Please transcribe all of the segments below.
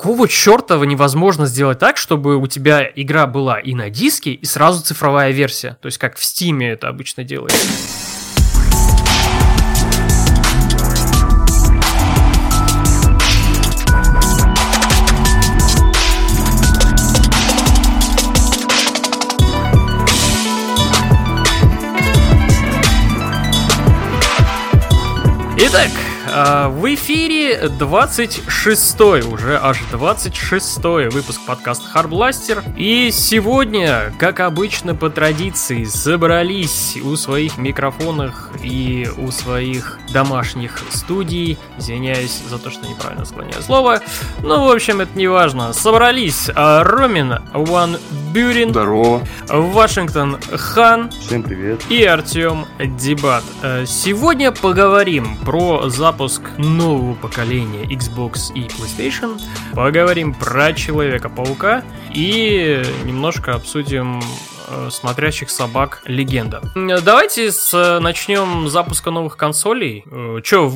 какого черта невозможно сделать так, чтобы у тебя игра была и на диске, и сразу цифровая версия? То есть как в Steam это обычно делается. Итак, в эфире 26 уже аж 26 выпуск подкаста Харбластер. И сегодня, как обычно по традиции, собрались у своих микрофонов и у своих домашних студий. Извиняюсь за то, что неправильно склоняю слово. Ну, в общем, это не важно. Собрались а, Ромин Ван Бюрин. Здорово. Вашингтон Хан. Всем привет. И Артем Дебат. Э, сегодня поговорим про запуск запуск нового поколения Xbox и PlayStation. Поговорим про Человека-паука и немножко обсудим смотрящих собак легенда. Давайте с, э, начнем с запуска новых консолей. Э, Че,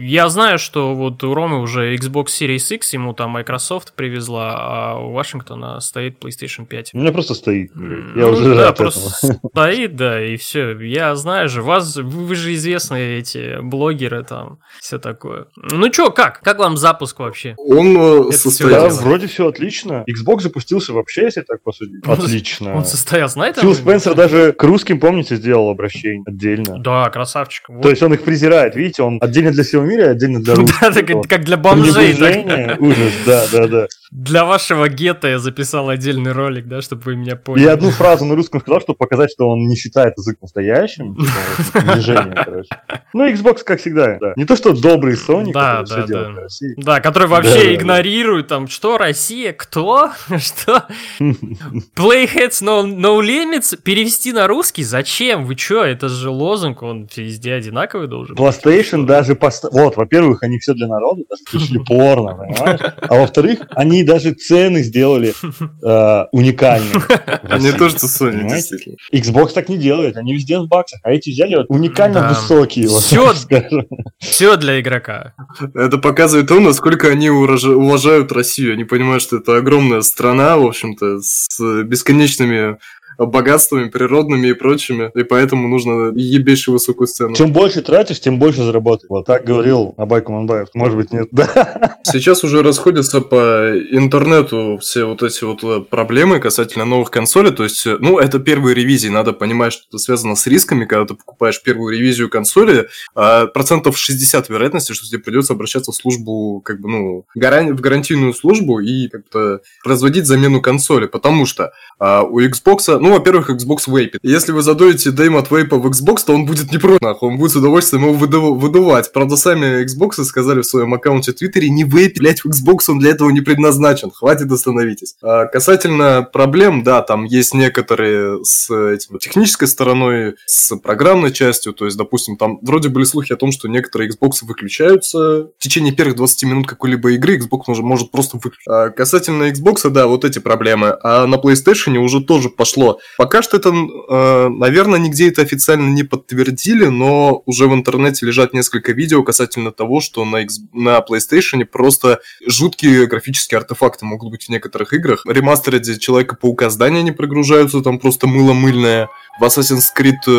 я знаю, что вот у Ромы уже Xbox Series X, ему там Microsoft привезла, а у Вашингтона стоит PlayStation 5. У меня просто стоит. Я ну, уже да, просто стоит, да, и все. Я знаю же, вас, вы же известные эти блогеры там, все такое. Ну что, как? Как вам запуск вообще? Он состоялся. Вроде все отлично. Xbox запустился вообще, если так посудить. Отлично. Он состоялся знает? Фил Спенсер даже к русским, помните, сделал обращение отдельно. Да, красавчик. Вот. То есть он их презирает, видите, он отдельно для всего мира, отдельно для русских. Да, как для бомжей. Ужас, да, да, да. Для вашего гетто я записал отдельный ролик, да, чтобы вы меня поняли. Я одну фразу на русском сказал, чтобы показать, что он не считает язык настоящим. Типа, движение, короче. Ну, Xbox, как всегда, да. Не то, что добрый Sony, да, да, да. Да, который вообще игнорирует там, что Россия, кто, что. Playheads no, no limits перевести на русский? Зачем? Вы чё? Это же лозунг, он везде одинаковый должен быть. PlayStation даже... Вот, во-первых, они все для народа, даже пришли порно, понимаешь? А во-вторых, они даже цены сделали э, уникальные. Не то, что Sony, действительно. Xbox так не делает, они везде в баксах, а эти взяли вот уникально высокие. Все, все для игрока. Это показывает то, насколько они уважают Россию. Они понимают, что это огромная страна, в общем-то, с бесконечными богатствами природными и прочими, и поэтому нужно ебейшую высокую цену. Чем больше тратишь, тем больше заработаешь. Вот так говорил Абай Куманбаев. Может быть, нет. Да. Сейчас уже расходятся по интернету все вот эти вот э, проблемы касательно новых консолей. То есть, э, ну, это первые ревизии. Надо понимать, что это связано с рисками, когда ты покупаешь первую ревизию консоли. А процентов 60 вероятности, что тебе придется обращаться в службу, как бы, ну, гаран... в гарантийную службу и как-то производить замену консоли. Потому что а, у Xbox, ну, ну, во-первых, Xbox вейпит. Если вы задуете дейм от вейпа в Xbox, то он будет не против, нахуй, он будет с удовольствием его выду- выдувать. Правда, сами Xbox сказали в своем аккаунте в Твиттере, не вейпить, блять, в Xbox он для этого не предназначен. Хватит, остановитесь. А касательно проблем, да, там есть некоторые с этим, технической стороной, с программной частью, то есть, допустим, там вроде были слухи о том, что некоторые Xbox выключаются в течение первых 20 минут какой-либо игры, Xbox может, может просто выключить. А касательно Xbox, да, вот эти проблемы. А на PlayStation уже тоже пошло Пока что это, э, наверное, нигде это официально не подтвердили, но уже в интернете лежат несколько видео касательно того, что на, X, на PlayStation просто жуткие графические артефакты могут быть в некоторых играх. Ремастеры Человека-паука здания не прогружаются, там просто мыло мыльное в Assassin's Creed э,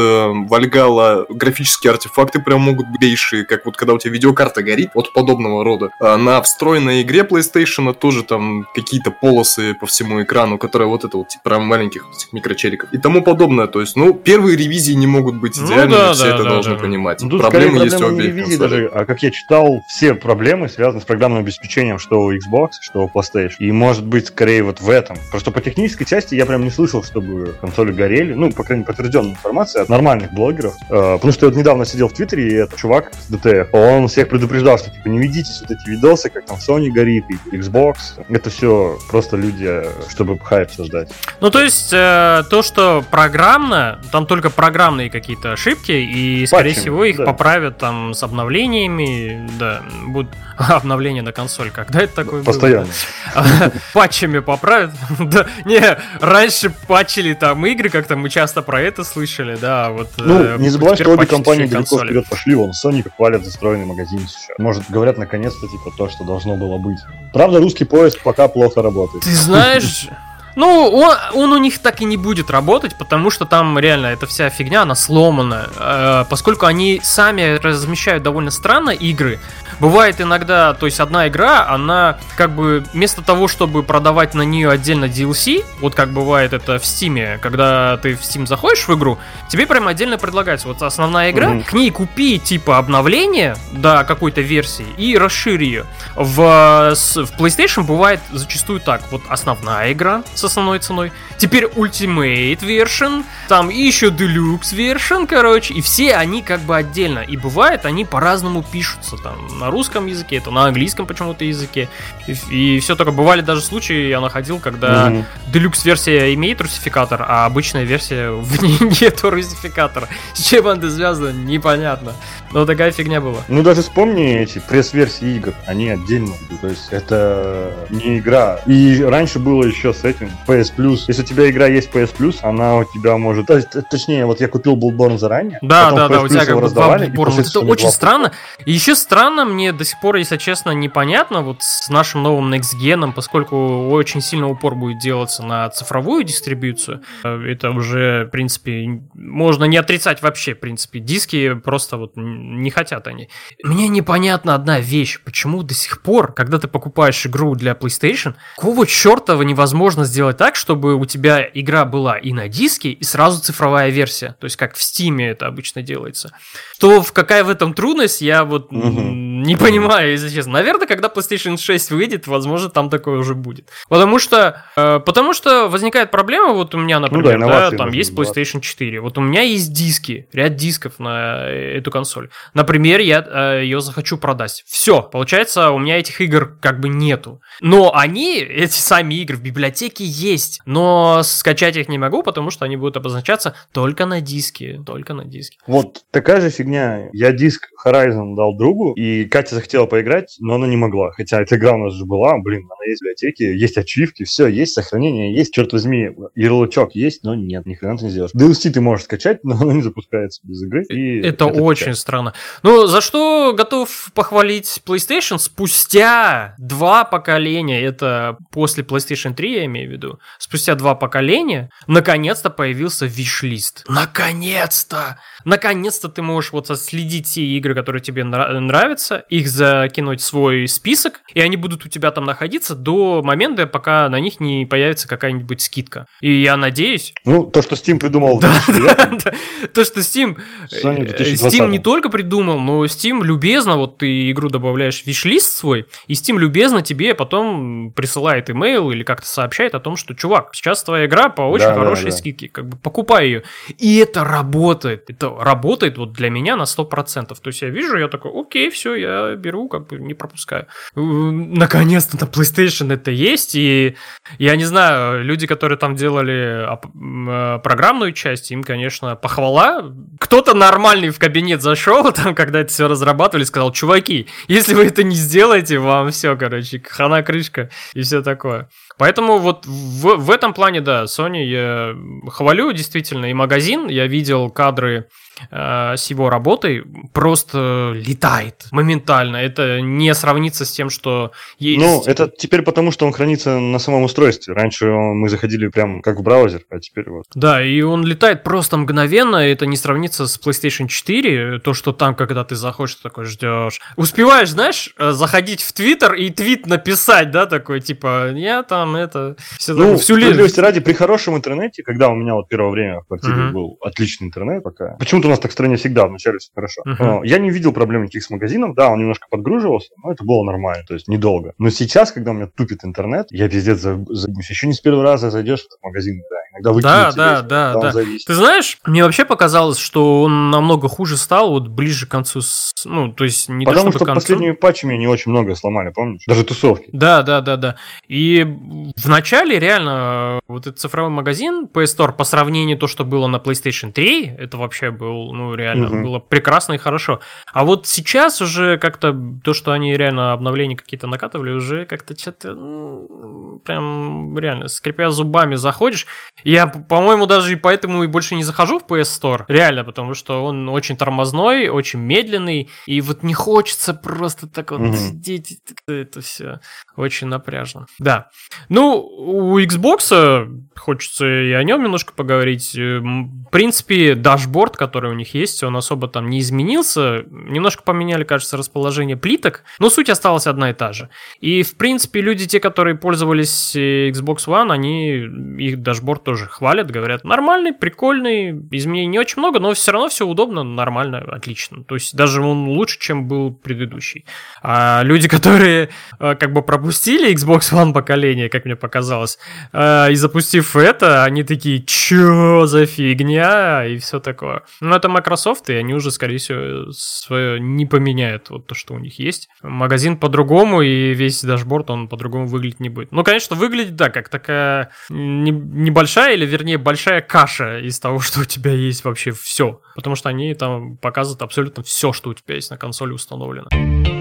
Valhalla графические артефакты прям могут быть бейшие, как вот когда у тебя видеокарта горит, вот подобного рода. А на встроенной игре PlayStation тоже там какие-то полосы по всему экрану, которые вот это вот типа прям маленьких этих микрочериков и тому подобное. То есть, ну, первые ревизии не могут быть идеальными, ну, да, все да, это да, должны да. понимать. Ну, проблемы есть у обеих ревизии даже, а как я читал, все проблемы связаны с программным обеспечением, что у Xbox, что у PlayStation. И может быть скорее вот в этом. Просто по технической части я прям не слышал, чтобы консоли горели. Ну, по крайней мере, подтвержденная информация от нормальных блогеров. Э, потому что я вот недавно сидел в Твиттере, и этот чувак с DTF, он всех предупреждал, что типа не ведитесь вот эти видосы, как там Sony горит, и Xbox. Это все просто люди, чтобы хайп создать. Ну, то есть, э, то, что программно, там только программные какие-то ошибки, и, скорее Патчами, всего, их да. поправят там с обновлениями, да, будут обновления на консоль. Когда это такое Постоянно. было? Патчами поправят? Да, не, раньше патчили там игры, как-то мы часто про это слышали, да, вот. Ну, э, не забывай, что обе компании далеко вперед пошли, вон, Sony хвалят застроенный магазин сейчас. Может, говорят наконец-то, типа, то, что должно было быть. Правда, русский поезд пока плохо работает. Ты знаешь... Ну, он, он у них так и не будет работать, потому что там реально эта вся фигня, она сломана. Э, поскольку они сами размещают довольно странно игры, Бывает иногда, то есть одна игра, она как бы вместо того, чтобы продавать на нее отдельно DLC, вот как бывает это в Steam, когда ты в Steam заходишь в игру, тебе прям отдельно предлагается вот основная игра, mm-hmm. к ней купи типа обновление до какой-то версии и расшири ее. В, в PlayStation бывает зачастую так, вот основная игра с основной ценой, теперь Ultimate Version, там и еще Deluxe Version, короче, и все они как бы отдельно. И бывает, они по-разному пишутся там на русском языке, это на английском почему-то языке. И, и все только бывали даже случаи, я находил, когда mm-hmm. Deluxe версия имеет русификатор, а обычная версия в ней нету русификатора. С чем это связано, непонятно. Но такая фигня была. Ну даже вспомни эти пресс-версии игр, они отдельно. То есть это не игра. И раньше было еще с этим PS Plus. Если у тебя игра есть PS Plus, она у тебя может... Точнее, вот я купил Bloodborne заранее. Да, да, да, у тебя как бы Bloodborne. это очень странно. И еще странно мне до сих пор, если честно, непонятно вот с нашим новым Next Gen, поскольку очень сильно упор будет делаться на цифровую дистрибьюцию. Это уже, в принципе, можно не отрицать вообще, в принципе. Диски просто вот не хотят они. Мне непонятна одна вещь, почему до сих пор, когда ты покупаешь игру для PlayStation, какого чертова невозможно сделать так, чтобы у тебя игра была и на диске, и сразу цифровая версия, то есть как в Steam это обычно делается. То в какая в этом трудность, я вот угу. Не понимаю, если честно. Наверное, когда PlayStation 6 выйдет, возможно, там такое уже будет. Потому что, э, потому что возникает проблема, вот у меня, например, ну да, да там есть PlayStation 4, вот у меня есть диски, ряд дисков на эту консоль. Например, я э, ее захочу продать. Все, получается, у меня этих игр как бы нету. Но они, эти сами игры в библиотеке есть, но скачать их не могу, потому что они будут обозначаться только на диске, только на диске. Вот такая же фигня. Я диск Horizon дал другу, и Катя захотела поиграть, но она не могла. Хотя эта игра у нас же была, блин, она есть в библиотеке, есть ачивки, все, есть сохранение, есть, черт возьми, ярлычок есть, но нет, ни хрена ты не сделаешь. DLC ты можешь скачать, но оно не запускается без игры. И это, это очень качать. странно. Ну, за что готов похвалить PlayStation спустя два поколения, это после PlayStation 3, я имею в виду, спустя два поколения, наконец-то появился виш-лист. Наконец-то! Наконец-то ты можешь вот следить те игры, которые тебе нравятся, их закинуть в свой список, и они будут у тебя там находиться до момента, пока на них не появится какая-нибудь скидка. И я надеюсь... Ну, то, что Steam придумал. То, что Steam... Steam не только придумал, но Steam любезно, вот ты игру добавляешь в виш-лист свой, и Steam любезно тебе потом присылает имейл или как-то сообщает о том, что, чувак, сейчас твоя игра по очень хорошей скидке, как бы покупай ее. И это работает. Это работает вот для меня на 100%. То есть я вижу, я такой, окей, все, я беру, как бы не пропускаю. Наконец-то на PlayStation это есть, и я не знаю, люди, которые там делали э, программную часть, им, конечно, похвала. Кто-то нормальный в кабинет зашел, там, когда это все разрабатывали, сказал, чуваки, если вы это не сделаете, вам все, короче, хана крышка и все такое. Поэтому вот в, в этом плане, да, Sony я хвалю действительно и магазин. Я видел кадры э, с его работой, просто летает моментально. Это не сравнится с тем, что есть. Ну, это теперь потому, что он хранится на самом устройстве. Раньше мы заходили прям как в браузер, а теперь вот. Да, и он летает просто мгновенно. Это не сравнится с PlayStation 4. То, что там, когда ты заходишь, ты такой ждешь. Успеваешь, знаешь, э, заходить в Твиттер и твит написать, да, такой, типа, я там это... Все ну, всю справедливости ради, при хорошем интернете, когда у меня вот первое время в квартире uh-huh. был отличный интернет пока, почему Почему-то у нас так в стране всегда вначале все хорошо. Uh-huh. Я не видел проблем никаких с магазином. Да, он немножко подгруживался, но это было нормально, то есть недолго. Но сейчас, когда у меня тупит интернет, я пиздец забусь. Еще не с первого раза зайдешь в этот магазин, да, иногда выкинуть Да, да, да, да. Ты знаешь, мне вообще показалось, что он намного хуже стал вот ближе к концу, с... ну, то есть не Потому то, что концу... последними патчами они очень много сломали, помнишь? Даже тусовки. Да, да, да, да. И в начале реально вот этот цифровой магазин PS Store по сравнению то, что было на PlayStation 3, это вообще был, ну, реально угу. было прекрасно и хорошо. А вот сейчас уже как-то то, что они реально обновления какие-то накатывали, уже как-то что-то ну, прям реально скрипя зубами заходишь. Я, по-моему, даже и поэтому и больше не захожу в PS Store. Реально, потому что он очень тормозной, очень медленный, и вот не хочется просто так вот угу. сидеть. Это все очень напряжно. Да. Ну, у Xbox хочется и о нем немножко поговорить. В принципе, дашборд, который у них есть, он особо там не изменился. Немножко поменяли, кажется, расположение плиток, но суть осталась одна и та же. И, в принципе, люди, те, которые пользовались э, Xbox One, они их дашборд тоже хвалят, говорят, нормальный, прикольный, изменений не очень много, но все равно все удобно, нормально, отлично. То есть даже он лучше, чем был предыдущий. А люди, которые э, как бы пропустили Xbox One поколение, как мне показалось, э, и запустив это, они такие, чё за фигня, и все такое. Но это Microsoft, и они уже, скорее всего, свое не поменяют, вот то, что у них есть. Магазин по-другому, и весь дашборд, он по-другому выглядеть не будет. Ну, конечно, выглядит, да, как такая небольшая, или вернее, большая каша из того, что у тебя есть вообще все. Потому что они там показывают абсолютно все, что у тебя есть на консоли установлено.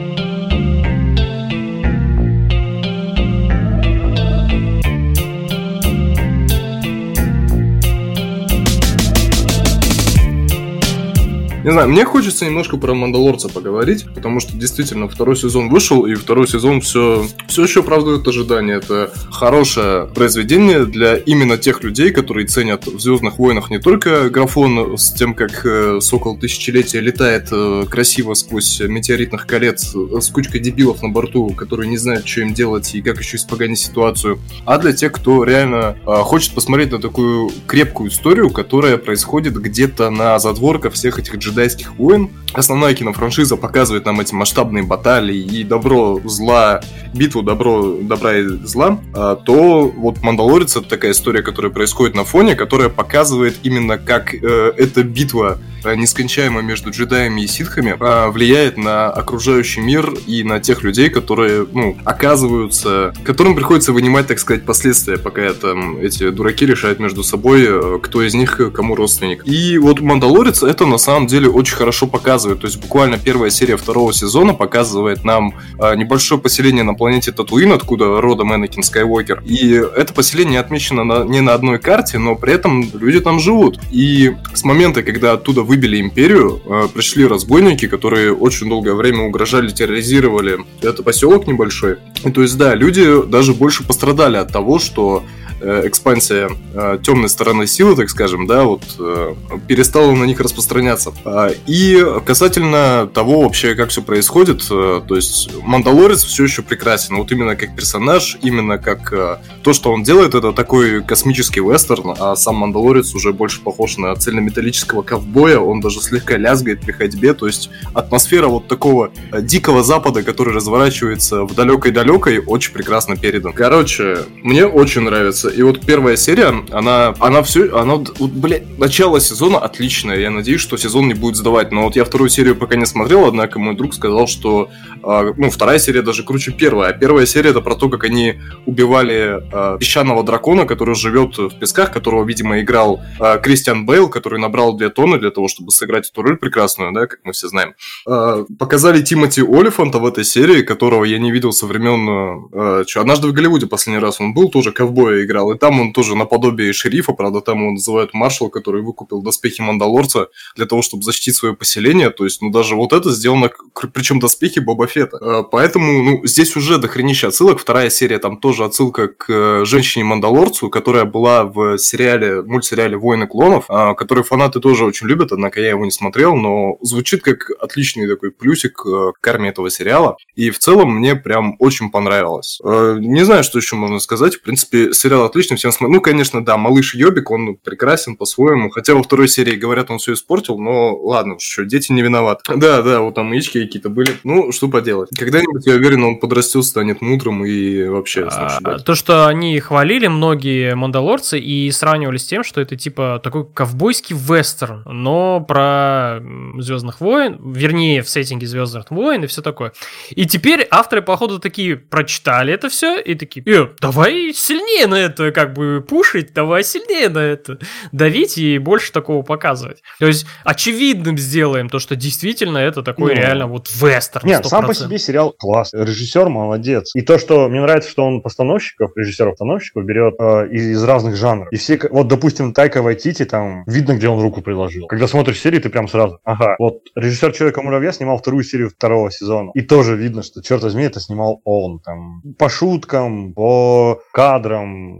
Не знаю, мне хочется немножко про Мандалорца поговорить, потому что действительно второй сезон вышел, и второй сезон все, все еще оправдывает ожидания. Это хорошее произведение для именно тех людей, которые ценят в Звездных войнах не только графон с тем, как э, Сокол Тысячелетия летает э, красиво сквозь метеоритных колец э, с кучкой дебилов на борту, которые не знают, что им делать и как еще испоганить ситуацию, а для тех, кто реально хочет посмотреть на такую крепкую историю, которая происходит где-то на задворках всех этих джедайских войн. Основная кинофраншиза показывает нам эти масштабные баталии и добро, зла, битву добро, добра и зла, а, то вот Мандалорец это такая история, которая происходит на фоне, которая показывает именно как э, эта битва Э, нескончаемая между джедаями и ситхами а, влияет на окружающий мир и на тех людей, которые, ну, оказываются, которым приходится вынимать, так сказать, последствия, пока там эти дураки решают между собой, э, кто из них кому родственник. И вот Мандалорец это на самом деле очень хорошо показывает. То есть буквально первая серия второго сезона показывает нам а, небольшое поселение на планете Татуин, откуда родом Энакин Скайуокер. И это поселение отмечено на, не на одной карте, но при этом люди там живут. И с момента, когда оттуда выбили империю, э, пришли разбойники, которые очень долгое время угрожали, терроризировали этот поселок небольшой. И то есть, да, люди даже больше пострадали от того, что экспансия э, темной стороны силы, так скажем, да, вот э, перестала на них распространяться. А, и касательно того вообще, как все происходит, то есть Мандалорец все еще прекрасен, вот именно как персонаж, именно как то, что он делает, это такой космический вестерн, а сам Мандалорец уже больше похож на цельнометаллического ковбоя, он даже слегка лязгает при ходьбе, то есть атмосфера вот такого дикого запада, который разворачивается в далекой-далекой, очень прекрасно передан. Короче, мне очень нравится и вот первая серия, она, она все, она, вот, блядь, начало сезона отличное. Я надеюсь, что сезон не будет сдавать. Но вот я вторую серию пока не смотрел, однако мой друг сказал, что, э, ну, вторая серия даже круче первой. А первая серия это про то, как они убивали э, песчаного дракона, который живет в песках, которого, видимо, играл э, Кристиан Бейл, который набрал две тонны для того, чтобы сыграть эту роль прекрасную, да, как мы все знаем. Э, показали Тимоти Олифанта в этой серии, которого я не видел со времен... Э, что, однажды в Голливуде последний раз он был, тоже ковбоя играл играл. И там он тоже наподобие шерифа, правда, там его называют маршал, который выкупил доспехи Мандалорца для того, чтобы защитить свое поселение. То есть, ну, даже вот это сделано, причем доспехи Боба Фета. А, поэтому, ну, здесь уже дохренища отсылок. Вторая серия, там тоже отсылка к э, женщине-мандалорцу, которая была в сериале, мультсериале «Войны клонов», а, который фанаты тоже очень любят, однако я его не смотрел, но звучит как отличный такой плюсик э, к армии этого сериала. И в целом мне прям очень понравилось. Э, не знаю, что еще можно сказать. В принципе, сериал отлично, всем смотрим. Ну, конечно, да, малыш Йобик, он прекрасен по-своему. Хотя во второй серии, говорят, он все испортил, но ладно, что, дети не виноваты. Да, да, вот там яички какие-то были. Ну, что поделать. Когда-нибудь, я уверен, он подрастет, станет мудрым и вообще... А, то, что они хвалили многие мандалорцы и сравнивали с тем, что это типа такой ковбойский вестерн, но про Звездных войн, вернее, в сеттинге Звездных войн и все такое. И теперь авторы, походу, такие прочитали это все и такие, э, давай сильнее на это как бы пушить, давай сильнее на это давить и больше такого показывать. То есть очевидным сделаем то, что действительно это такой ну, реально вот вестерн. Нет, 100%. сам по себе сериал класс. Режиссер молодец. И то, что мне нравится, что он постановщиков, режиссеров-постановщиков берет э, из, из разных жанров. И все, вот, допустим, Тайка Вайтити, там видно, где он руку приложил. Когда смотришь серию, ты прям сразу, ага, вот режиссер Человека-муравья снимал вторую серию второго сезона. И тоже видно, что, черт возьми, это снимал он. Там, по шуткам, по кадрам,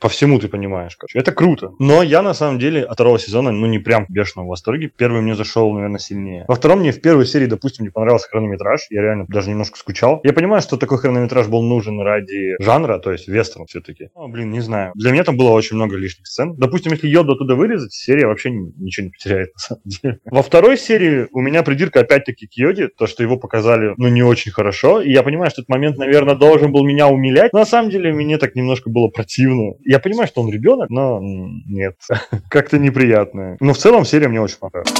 по всему ты понимаешь. Короче. Это круто. Но я, на самом деле, от второго сезона, ну, не прям бешено в восторге. Первый мне зашел, наверное, сильнее. Во втором мне в первой серии, допустим, не понравился хронометраж. Я реально даже немножко скучал. Я понимаю, что такой хронометраж был нужен ради жанра, то есть вестерн все-таки. Ну, блин, не знаю. Для меня там было очень много лишних сцен. Допустим, если Йоду оттуда вырезать, серия вообще ничего не потеряет, на самом деле. Во второй серии у меня придирка опять-таки к Йоде, то, что его показали, ну, не очень хорошо. И я понимаю, что этот момент, наверное, должен был меня умилять. Но на самом деле мне так немножко было противно. Я понимаю, что он ребенок, но нет, как-то неприятно. Но в целом серия мне очень понравилась.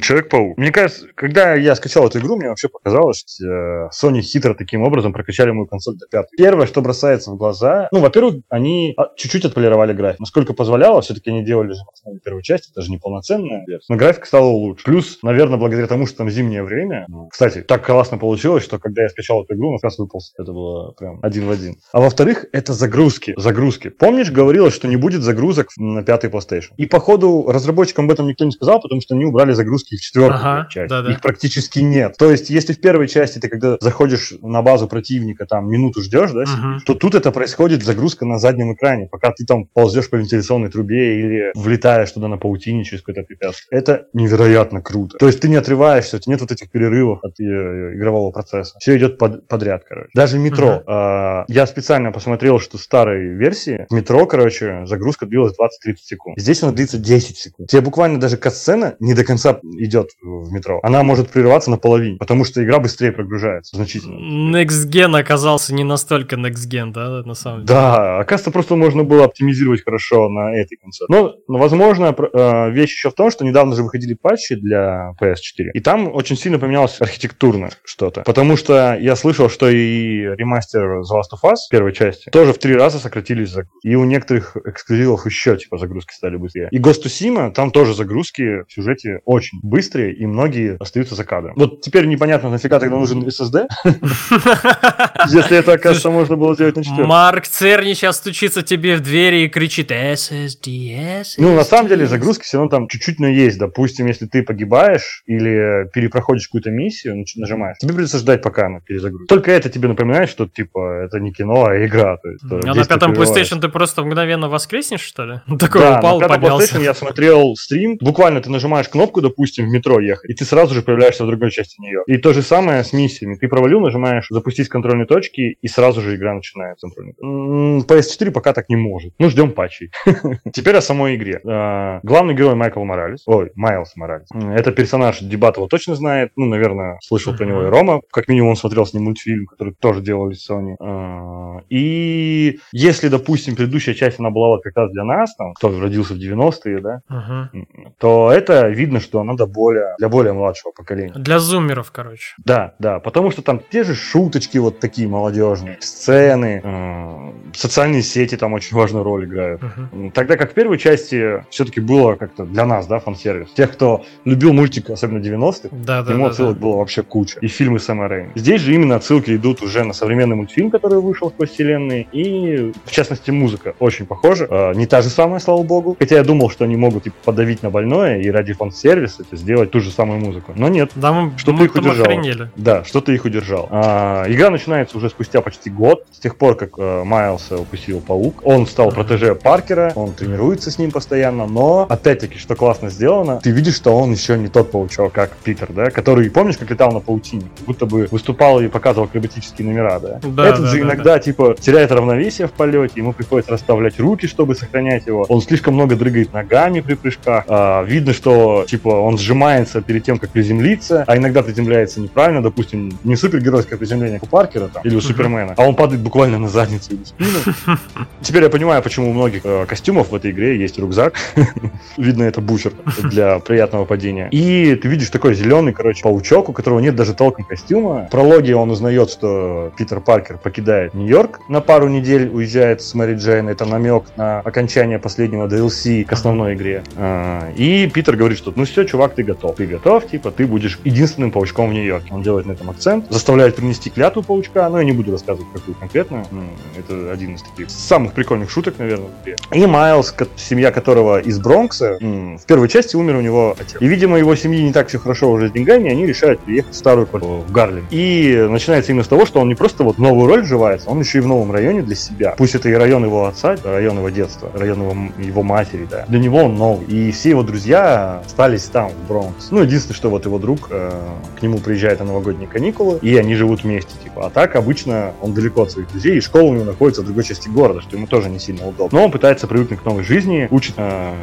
Человек-паук. Мне кажется, когда я скачал эту игру, мне вообще показалось, что э, Sony хитро таким образом прокачали мою консоль до пятой. Первое, что бросается в глаза, ну, во-первых, они а, чуть-чуть отполировали график. Насколько позволяло, все-таки они делали же на первой части, это же не полноценная версия. Но график стал лучше. Плюс, наверное, благодаря тому, что там зимнее время. Кстати, так классно получилось, что когда я скачал эту игру, он как раз выполз. Это было прям один в один. А во-вторых, это загрузки. Загрузки. Помнишь, говорилось, что не будет загрузок на пятый PlayStation? И, походу, разработчикам об этом никто не сказал, потому что они убрали загрузки в четвертую ага, часть. Да, да. Их практически нет. То есть, если в первой части ты когда заходишь на базу противника, там минуту ждешь, да, угу. то тут это происходит загрузка на заднем экране, пока ты там ползешь по вентиляционной трубе или влетаешь туда на паутине через какое-то препятствие. Это невероятно круто. То есть ты не отрываешься, у тебя нет вот этих перерывов от э, игрового процесса. Все идет под, подряд, короче. Даже метро. Угу. Э, я специально посмотрел, что в старой версии метро, короче, загрузка длилась 20-30 секунд. Здесь она длится 10 секунд. Тебе буквально даже катсцена не до конца идет в метро, она может прерываться наполовине, потому что игра быстрее прогружается значительно. Next Gen оказался не настолько Next Gen, да, на самом деле? Да, оказывается, просто можно было оптимизировать хорошо на этой консоли. Но, но возможно, э, вещь еще в том, что недавно же выходили патчи для PS4, и там очень сильно поменялось архитектурно что-то, потому что я слышал, что и ремастер The Last of Us первой части тоже в три раза сократились загрузки. И у некоторых эксклюзивов еще типа загрузки стали быстрее. И Ghost of Tsushima, там тоже загрузки в сюжете очень быстрые, и многие остаются за кадром. Вот теперь непонятно, нафига тогда нужен SSD, если это, оказывается, можно было сделать на 4. Марк Церни сейчас стучится тебе в двери и кричит SSD, SSD. Ну, на самом деле, загрузки все равно там чуть-чуть, но есть. Допустим, если ты погибаешь или перепроходишь какую-то миссию, нажимаешь, тебе придется ждать, пока она перезагрузится. Только это тебе напоминает, что, типа, это не кино, а игра. То есть, а на пятом PlayStation ты просто мгновенно воскреснешь, что ли? Такой да, упал, на пятом PlayStation я смотрел стрим, буквально ты нажимаешь кнопку, допустим, в метро ехать, и ты сразу же появляешься в другой части нее. И то же самое с миссиями. Ты провалил, нажимаешь запустить контрольные точки, и сразу же игра начинается. PS4 пока так не может. Ну, ждем патчей. Теперь о самой игре. А, главный герой Майкл Моралес. Ой, Майлз Моралес. Это персонаж Дебатова точно знает. Ну, наверное, слышал про него и Рома. Как минимум, он смотрел с ним мультфильм, который тоже делали Sony. А, и если, допустим, предыдущая часть, она была вот как раз для нас, там, кто родился в 90-е, да, то это видно, что она более, для более младшего поколения. Для зумеров, короче. Да, да, потому что там те же шуточки вот такие молодежные, сцены, э, социальные сети там очень важную роль играют. Uh-huh. Тогда как в первой части все-таки было как-то для нас, да, фан-сервис. Тех, кто любил мультик, особенно 90-х, да, да, ему да, отсылок да. было вообще куча. И фильмы Сэма Рэйми. Здесь же именно отсылки идут уже на современный мультфильм, который вышел сквозь вселенной, и, в частности, музыка очень похожа. Э, не та же самая, слава богу. Хотя я думал, что они могут типа, подавить на больное, и ради фан-сервиса получится сделать ту же самую музыку. Но нет. Да, мы, что мы, их удержал. Охренели. Да, что-то их удержал. А, игра начинается уже спустя почти год, с тех пор, как э, Майлса укусил паук. Он стал протеже Паркера, он тренируется с ним постоянно, но, опять-таки, что классно сделано, ты видишь, что он еще не тот паучок, как Питер, да, который, помнишь, как летал на паутине, будто бы выступал и показывал акробатические номера, да? да Этот да, же да, иногда, да. типа, теряет равновесие в полете, ему приходится расставлять руки, чтобы сохранять его. Он слишком много дрыгает ногами при прыжках. А, видно, что, типа, он сжимается перед тем, как приземлиться, а иногда приземляется неправильно, допустим, не супергеройское приземление, как у Паркера там, или у Супермена, а он падает буквально на задницу или спину. Теперь я понимаю, почему у многих э, костюмов в этой игре есть рюкзак. Видно, это бучер для приятного падения. И ты видишь такой зеленый, короче, паучок, у которого нет даже толком костюма. В прологе он узнает, что Питер Паркер покидает Нью-Йорк на пару недель, уезжает с Мэри Джейн. Это намек на окончание последнего DLC к основной игре. А, и Питер говорит, что ну все, чувак, ты готов. Ты готов, типа, ты будешь единственным паучком в Нью-Йорке. Он делает на этом акцент, заставляет принести клятву паучка, но я не буду рассказывать, какую конкретно. Ну, это один из таких самых прикольных шуток, наверное. И Майлз, семья которого из Бронкса, в первой части умер у него отец. И, видимо, его семьи не так все хорошо уже с деньгами, они решают приехать в старую квартиру в Гарлем. И начинается именно с того, что он не просто вот новую роль вживается, он еще и в новом районе для себя. Пусть это и район его отца, район его детства, район его, его матери, да. Для него он новый. И все его друзья остались там, в Бронкс. Ну, единственное, что вот его друг э, к нему приезжает на новогодние каникулы, и они живут вместе, типа. А так обычно он далеко от своих друзей, и школа у него находится в другой части города, что ему тоже не сильно удобно. Но он пытается привыкнуть к новой жизни, учит, э,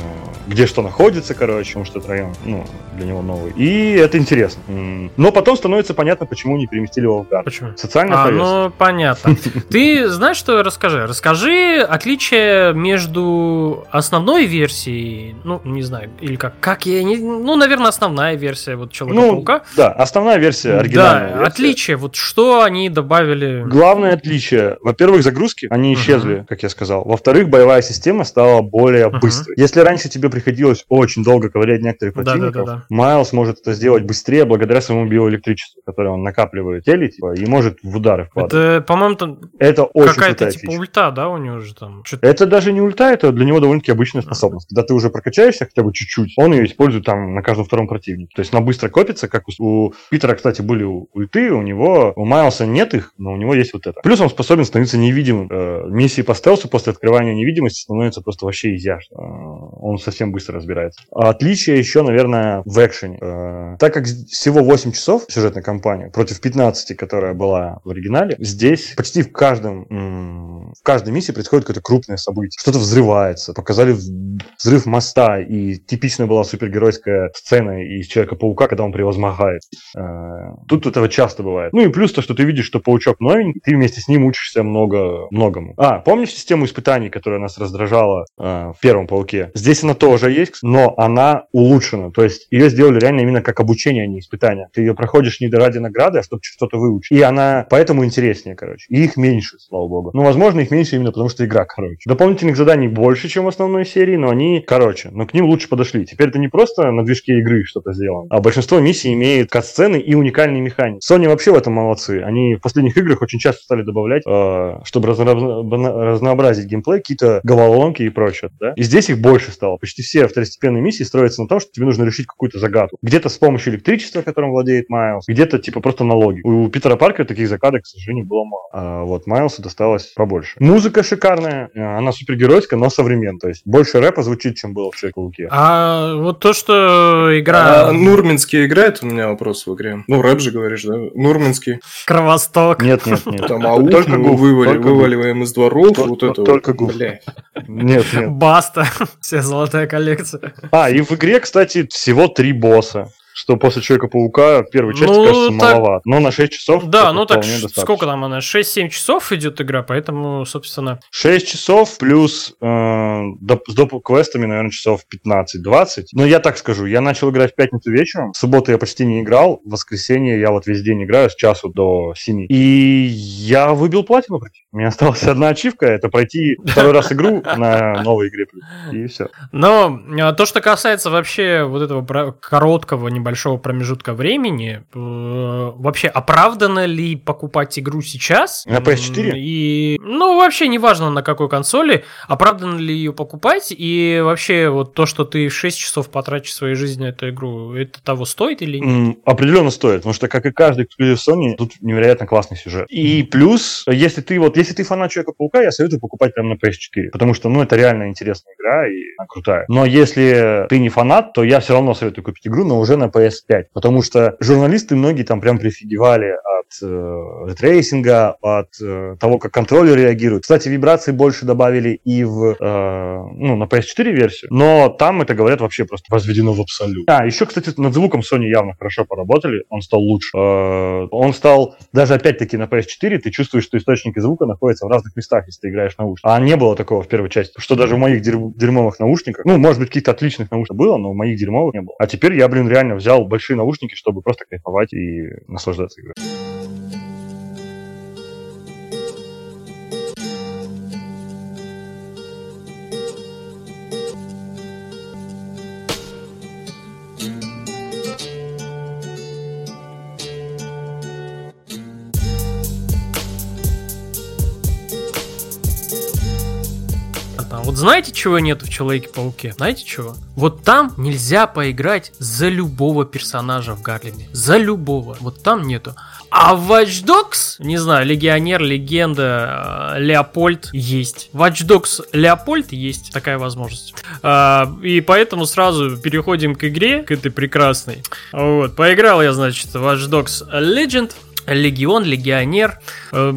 где что находится, короче, потому что этот район, ну, для него новый. И это интересно. Но потом становится понятно, почему не переместили его в Гар. Почему? Социальная а, ну, понятно. Ты знаешь, что расскажи? Расскажи отличие между основной версией, ну, не знаю, или как, как я не, ну, наверное, основная версия вот Человека-паука. Ну, да, основная версия, оригинальная Да, версия. отличие, вот что они добавили? Главное отличие, во-первых, загрузки, они исчезли, uh-huh. как я сказал. Во-вторых, боевая система стала более uh-huh. быстрой. Если раньше тебе приходилось очень долго ковырять некоторых противников, да, да, да, Майлз может это сделать быстрее благодаря своему биоэлектричеству, которое он накапливает в теле, типа, и может в удары вкладывать. Это, по-моему, там это очень какая-то типа фича. ульта, да, у него же там? Что-то... Это даже не ульта, это для него довольно-таки обычная способность. Когда ты уже прокачаешься хотя бы чуть-чуть, он ее использует там на каждом втором противнике. То есть она быстро копится, как у, Питера, кстати, были ульты, у него, у Майлса нет их, но у него есть вот это. Плюс он способен становиться невидимым. Э, миссии по стелсу после открывания невидимости становятся просто вообще изящно. Э, он совсем быстро разбирается. А отличие еще, наверное, в экшене. Э, так как всего 8 часов сюжетной кампании против 15, которая была в оригинале, здесь почти в каждом в каждой миссии происходит какое-то крупное событие. Что-то взрывается. Показали взрыв моста, и типичная была супергеройская сцена из Человека-паука, когда он превозмогает. Э, тут этого часто бывает. Ну и плюс то, что ты видишь, что паучок новенький, ты вместе с ним учишься много, многому. А, помнишь систему испытаний, которая нас раздражала э, в первом пауке? Здесь она тоже есть, но она улучшена. То есть ее сделали реально именно как обучение, а не испытания. Ты ее проходишь не ради награды, а чтобы что-то выучить. И она поэтому интереснее, короче. И их меньше, слава богу. Ну, возможно, их меньше именно потому, что игра короче. Дополнительных заданий больше, чем в основной серии, но они короче. Но к ним лучше подошли. Теперь это не просто на движке игры что-то сделано, а большинство миссий имеет кат-сцены и уникальные механики. Sony вообще в этом молодцы. Они в последних играх очень часто стали добавлять, э, чтобы разнообразить геймплей, какие-то головоломки и прочее. Да? И здесь их больше стало. Почти все второстепенные миссии строятся на том, что тебе нужно решить какую-то загадку. Где-то с помощью электричества, которым владеет Майлз, где-то типа просто налоги. У Питера Паркера таких загадок, к сожалению, было мало. А вот Майлсу досталось побольше. Музыка шикарная, э, она супергеройская, но современная. То есть больше рэпа звучит, чем было в Человеке-пауке. А вот то, что игра... А, Нурминский играет, у меня вопрос в игре. Ну, рэп же говоришь, да? Нурминский. Кровосток. Нет, нет, нет. Там аук только мы вывали, вываливаем из дворов, вот это Только гуф. Нет, нет. Баста. Вся золотая коллекция. А, и в игре, кстати, всего три босса что после Человека-паука первой части ну, кажется так... маловато. Но на 6 часов Да, ну так достаточно. сколько там она? 6-7 часов идет игра, поэтому, собственно... 6 часов плюс э, доп, с доп-квестами, наверное, часов 15-20. Но я так скажу, я начал играть в пятницу вечером, в субботу я почти не играл, в воскресенье я вот весь день играю с часу до 7. И я выбил платину. У меня осталась одна ачивка, это пройти второй раз игру на новой игре. И все. Но а, то, что касается вообще вот этого короткого, небольшого большого промежутка времени, э, вообще оправдано ли покупать игру сейчас? На PS4? И, ну, вообще неважно на какой консоли, оправдано ли ее покупать, и вообще вот то, что ты 6 часов потратишь своей жизни на эту игру, это того стоит или нет? Определенно стоит, потому что, как и каждый эксклюзив Sony, тут невероятно классный сюжет. И плюс, если ты вот, если ты фанат Человека-паука, я советую покупать прямо на PS4, потому что, ну, это реально интересная игра и она крутая. Но если ты не фанат, то я все равно советую купить игру, но уже на PS5, потому что журналисты многие там прям прифигевали от э, ray tracing а, от э, того, как контроллер реагирует. Кстати, вибрации больше добавили и в, э, ну, на PS4 версию, но там это, говорят, вообще просто возведено в абсолют. А, еще, кстати, над звуком Sony явно хорошо поработали, он стал лучше. Э, он стал, даже опять-таки на PS4 ты чувствуешь, что источники звука находятся в разных местах, если ты играешь наушниках. А не было такого в первой части, что даже в моих дерьмовых наушниках, ну, может быть, каких-то отличных наушников было, но в моих дерьмовых не было. А теперь я, блин, реально взял большие наушники, чтобы просто кайфовать и наслаждаться игрой. Вот знаете, чего нет в Человеке-пауке? Знаете чего? Вот там нельзя поиграть за любого персонажа в Гарлеме. За любого. Вот там нету. А в Watch Dogs, не знаю, Легионер, Легенда, э, Леопольд есть. Watch Dogs Леопольд есть такая возможность. А, и поэтому сразу переходим к игре, к этой прекрасной. Вот, поиграл я, значит, Watch Dogs Legend. Легион, Легионер. Э,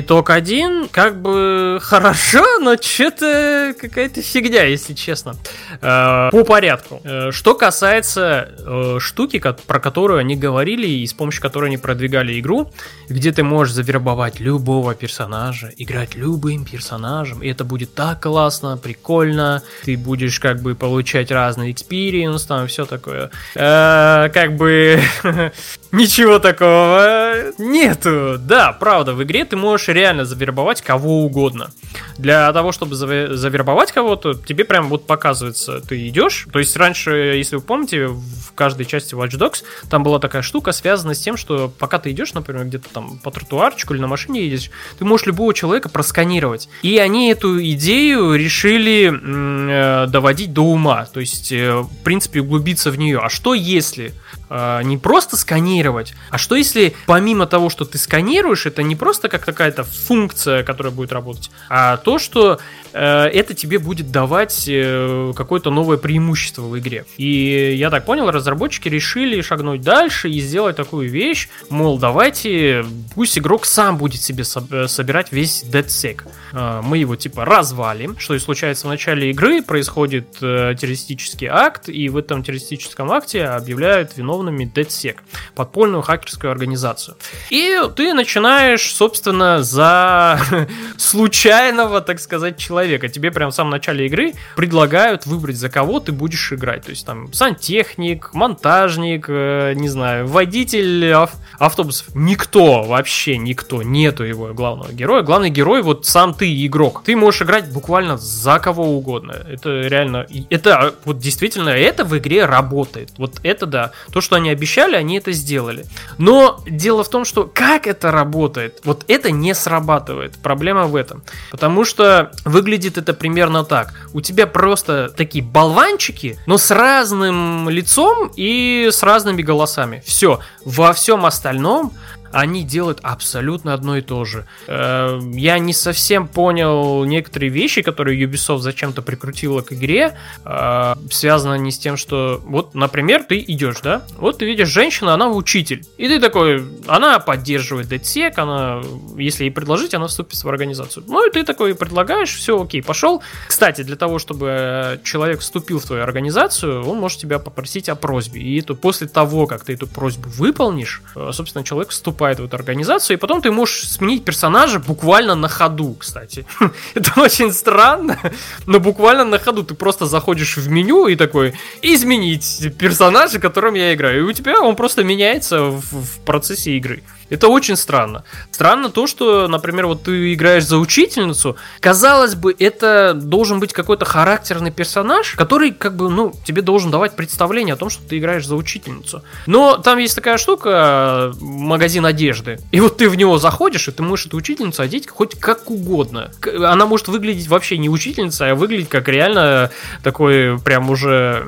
итог один, как бы хорошо, но что-то какая-то фигня, если честно. Э, по порядку. Э, что касается штуки, про которую они говорили и с помощью которой они продвигали игру, где ты можешь завербовать любого персонажа, играть любым персонажем, и это будет так классно, прикольно, ты будешь как бы получать разный experience, там все такое. Как бы ничего такого нету. Да, правда, в игре ты можешь реально завербовать кого угодно. Для того, чтобы завербовать кого-то, тебе прям вот показывается, ты идешь. То есть раньше, если вы помните, в каждой части Watch Dogs там была такая штука, связанная с тем, что пока ты идешь, например, где-то там по тротуарчику или на машине едешь, ты можешь любого человека просканировать. И они эту идею решили э, доводить до ума. То есть, э, в принципе, углубиться в нее. А что если э, не просто сканировать, а что если помимо того, что ты сканируешь, это не просто как какая-то функция, которая будет работать, а то, что это тебе будет давать э, какое-то новое преимущество в игре. И я так понял, разработчики решили шагнуть дальше и сделать такую вещь, мол, давайте, пусть игрок сам будет себе со- собирать весь DeadSec. Э, мы его типа развалим, что и случается в начале игры, происходит э, террористический акт, и в этом террористическом акте объявляют виновными DeadSec, подпольную хакерскую организацию. И ты начинаешь, собственно, за случайного, так сказать, человека. Тебе прям в самом начале игры предлагают выбрать, за кого ты будешь играть. То есть там сантехник, монтажник, э, не знаю, водитель ав- автобусов. Никто, вообще никто, нету его главного героя. Главный герой вот сам ты, игрок. Ты можешь играть буквально за кого угодно. Это реально, это вот действительно, это в игре работает. Вот это да. То, что они обещали, они это сделали. Но дело в том, что как это работает, вот это не срабатывает. Проблема в этом. Потому что выглядит это примерно так. У тебя просто такие болванчики, но с разным лицом и с разными голосами. Все. Во всем остальном они делают абсолютно одно и то же. Э, я не совсем понял некоторые вещи, которые Ubisoft зачем-то прикрутила к игре, э, связано не с тем, что вот, например, ты идешь, да, вот ты видишь женщину, она учитель, и ты такой, она поддерживает DedSec, она, если ей предложить, она вступит в организацию. Ну и ты такой предлагаешь, все, окей, пошел. Кстати, для того, чтобы человек вступил в твою организацию, он может тебя попросить о просьбе, и это после того, как ты эту просьбу выполнишь, э, собственно, человек вступает вступает в эту организацию, и потом ты можешь сменить персонажа буквально на ходу, кстати. Это очень странно, но буквально на ходу ты просто заходишь в меню и такой, изменить персонажа, которым я играю. И у тебя он просто меняется в, в процессе игры. Это очень странно. Странно то, что, например, вот ты играешь за учительницу, казалось бы, это должен быть какой-то характерный персонаж, который, как бы, ну, тебе должен давать представление о том, что ты играешь за учительницу. Но там есть такая штука, магазин одежды, и вот ты в него заходишь, и ты можешь эту учительницу одеть хоть как угодно. Она может выглядеть вообще не учительница, а выглядеть как реально такой прям уже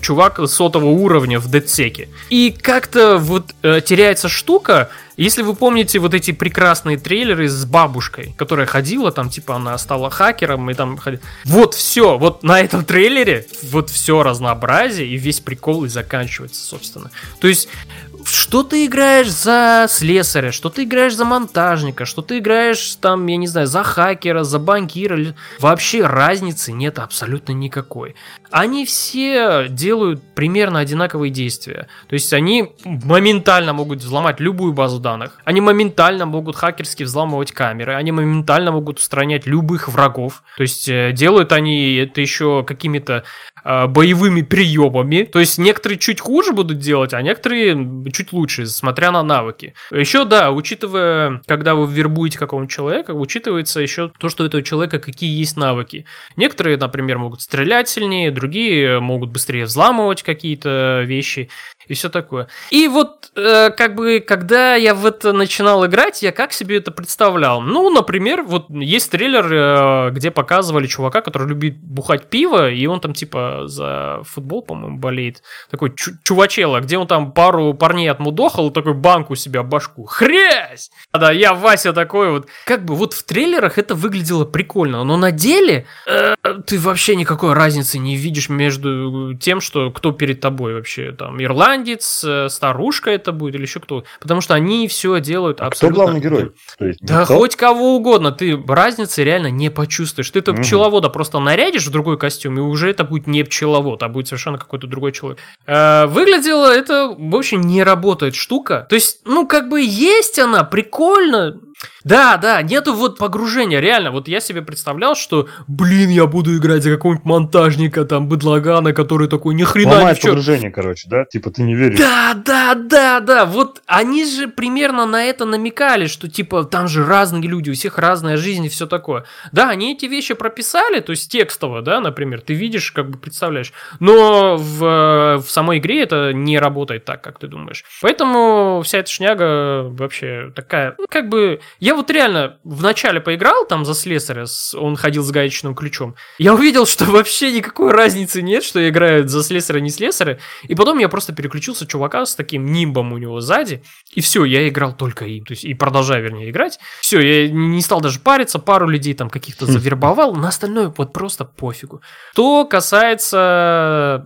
чувак сотого уровня в дедсеке. И как-то вот э, теряется штука, если вы помните вот эти прекрасные трейлеры с бабушкой, которая ходила, там, типа, она стала хакером, и там ходила. Вот все, вот на этом трейлере вот все разнообразие и весь прикол и заканчивается, собственно. То есть что ты играешь за слесаря, что ты играешь за монтажника, что ты играешь там, я не знаю, за хакера, за банкира. Вообще разницы нет абсолютно никакой. Они все делают примерно одинаковые действия. То есть они моментально могут взломать любую базу данных. Они моментально могут хакерски взламывать камеры. Они моментально могут устранять любых врагов. То есть э, делают они это еще какими-то э, боевыми приемами. То есть некоторые чуть хуже будут делать, а некоторые чуть лучше, смотря на навыки. Еще, да, учитывая, когда вы вербуете какого-нибудь человека, учитывается еще то, что у этого человека какие есть навыки. Некоторые, например, могут стрелять сильнее, другие могут быстрее взламывать какие-то вещи и все такое. И вот, э, как бы, когда я в это начинал играть, я как себе это представлял? Ну, например, вот есть трейлер, э, где показывали чувака, который любит бухать пиво, и он там, типа, за футбол, по-моему, болеет. Такой чу- чувачела, где он там пару парней отмудохал, такой банк у себя башку. Хрясь! Да, я Вася такой вот. Как бы вот в трейлерах это выглядело прикольно, но на деле э, ты вообще никакой разницы не видишь между тем, что кто перед тобой вообще, там, Ирландия, ирландец, э, старушка это будет или еще кто. Потому что они все делают а абсолютно... Кто главный герой? То есть, да никто? хоть кого угодно, ты разницы реально не почувствуешь. Ты этого угу. пчеловода просто нарядишь в другой костюм, и уже это будет не пчеловод, а будет совершенно какой-то другой человек. Э, выглядело это, в общем, не работает штука. То есть, ну, как бы есть она, прикольно, да, да, нету вот погружения, реально. Вот я себе представлял, что, блин, я буду играть за какого-нибудь монтажника, там, быдлагана, который такой, ни хрена Ломает ничего. погружение, короче, да? Типа ты не веришь. Да, да, да, да. Вот они же примерно на это намекали, что, типа, там же разные люди, у всех разная жизнь и все такое. Да, они эти вещи прописали, то есть текстово, да, например, ты видишь, как бы представляешь. Но в, в самой игре это не работает так, как ты думаешь. Поэтому вся эта шняга вообще такая, ну, как бы я вот реально вначале поиграл там за слесаря, он ходил с гаечным ключом. Я увидел, что вообще никакой разницы нет, что я играю за слесаря, не слесаря. И потом я просто переключился чувака с таким нимбом у него сзади. И все, я играл только им. То есть, и продолжаю, вернее, играть. Все, я не стал даже париться, пару людей там каких-то завербовал. На остальное вот просто пофигу. Что касается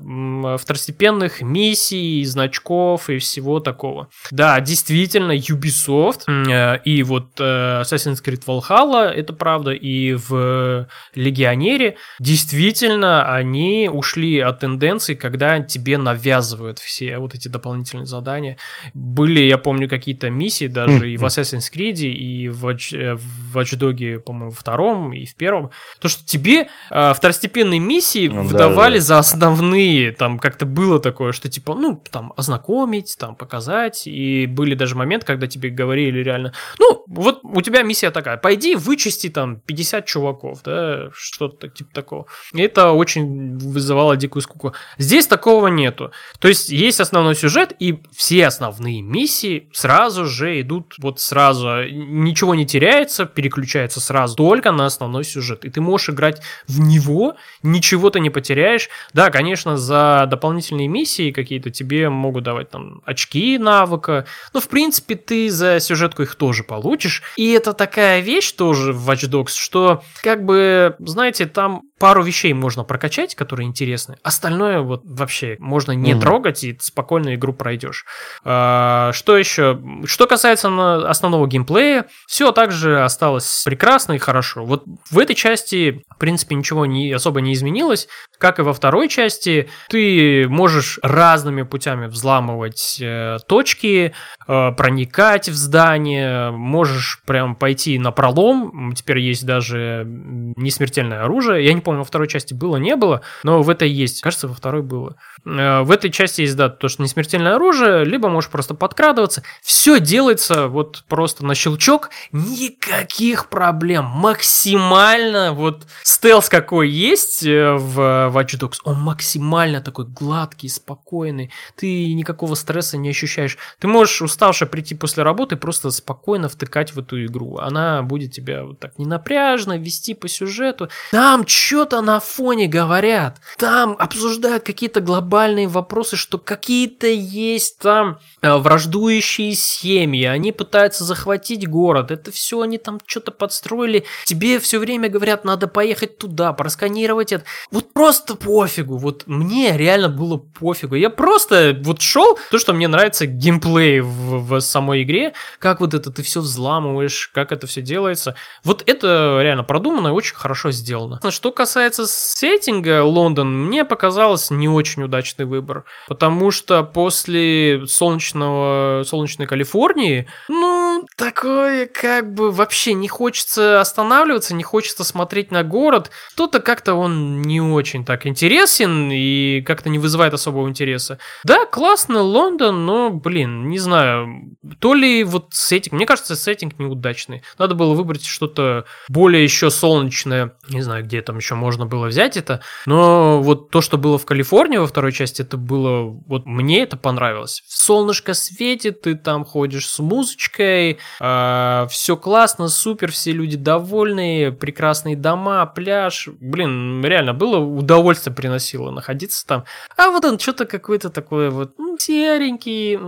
второстепенных миссий, значков и всего такого. Да, действительно, Ubisoft э, и вот Assassin's Creed Valhalla, это правда, и в Легионере действительно они ушли от тенденций, когда тебе навязывают все вот эти дополнительные задания. Были, я помню, какие-то миссии даже и в Assassin's Creed, и в Watch, в Watch Dogs, по-моему, втором и в первом. То, что тебе э, второстепенные миссии ну, выдавали да, да. за основные, там как-то было такое, что типа, ну, там, ознакомить, там, показать, и были даже моменты, когда тебе говорили реально, ну, вот у тебя миссия такая, пойди вычисти там 50 чуваков, да, что-то типа такого. И это очень вызывало дикую скуку. Здесь такого нету. То есть есть основной сюжет, и все основные миссии сразу же идут вот сразу. Ничего не теряется, переключается сразу только на основной сюжет. И ты можешь играть в него, ничего ты не потеряешь. Да, конечно, за дополнительные миссии какие-то тебе могут давать там очки навыка, но в принципе ты за сюжетку их тоже получишь. И это такая вещь тоже в Watch Dogs, что, как бы, знаете, там пару вещей можно прокачать, которые интересны. Остальное вот вообще можно не mm-hmm. трогать, и спокойно игру пройдешь. А, что еще? Что касается основного геймплея, все также осталось прекрасно и хорошо. Вот в этой части, в принципе, ничего не, особо не изменилось. Как и во второй части, ты можешь разными путями взламывать э, точки, э, проникать в здание, можешь прям пойти на пролом. Теперь есть даже несмертельное оружие. Я не помню, во второй части было, не было, но в этой есть. Кажется, во второй было. Э, в этой части есть, да, то, что несмертельное оружие, либо можешь просто подкрадываться. Все делается вот просто на щелчок. Никаких проблем. Максимально вот стелс какой есть э, в Watch Dogs, он максимально такой гладкий, спокойный. Ты никакого стресса не ощущаешь. Ты можешь уставше прийти после работы и просто спокойно втыкать в эту игру. Она будет тебя вот так не напряжно вести по сюжету. Там что-то на фоне говорят. Там обсуждают какие-то глобальные вопросы, что какие-то есть там э, враждующие семьи, они пытаются захватить город, это все они там что-то подстроили, тебе все время говорят, надо поехать туда, просканировать это. Вот просто пофигу, вот мне реально было пофигу. Я просто вот шел, то, что мне нравится геймплей в, в самой игре, как вот это ты все взламываешь, как это все делается. Вот это реально продумано и очень хорошо сделано. Что касается сеттинга Лондон, мне показалось не очень удачный выбор. Потому что после солнечного, солнечной Калифорнии, ну, такое как бы вообще не хочется останавливаться, не хочется смотреть на город. Кто-то как-то он не очень так интересен и как-то не вызывает особого интереса. Да, классно, Лондон, но, блин, не знаю, то ли вот сеттинг, мне кажется, сеттинг неудачный. Надо было выбрать что-то более еще солнечное. Не знаю, где там еще можно было взять это. Но вот то, что было в Калифорнии во второй части, это было... Вот мне это понравилось. Солнышко светит, ты там ходишь с музычкой, а, все классно, супер, все люди довольные, прекрасные дома, пляж. Блин, реально, было удовольствие приносило находиться там. А вот он что-то какой-то такой вот серенький.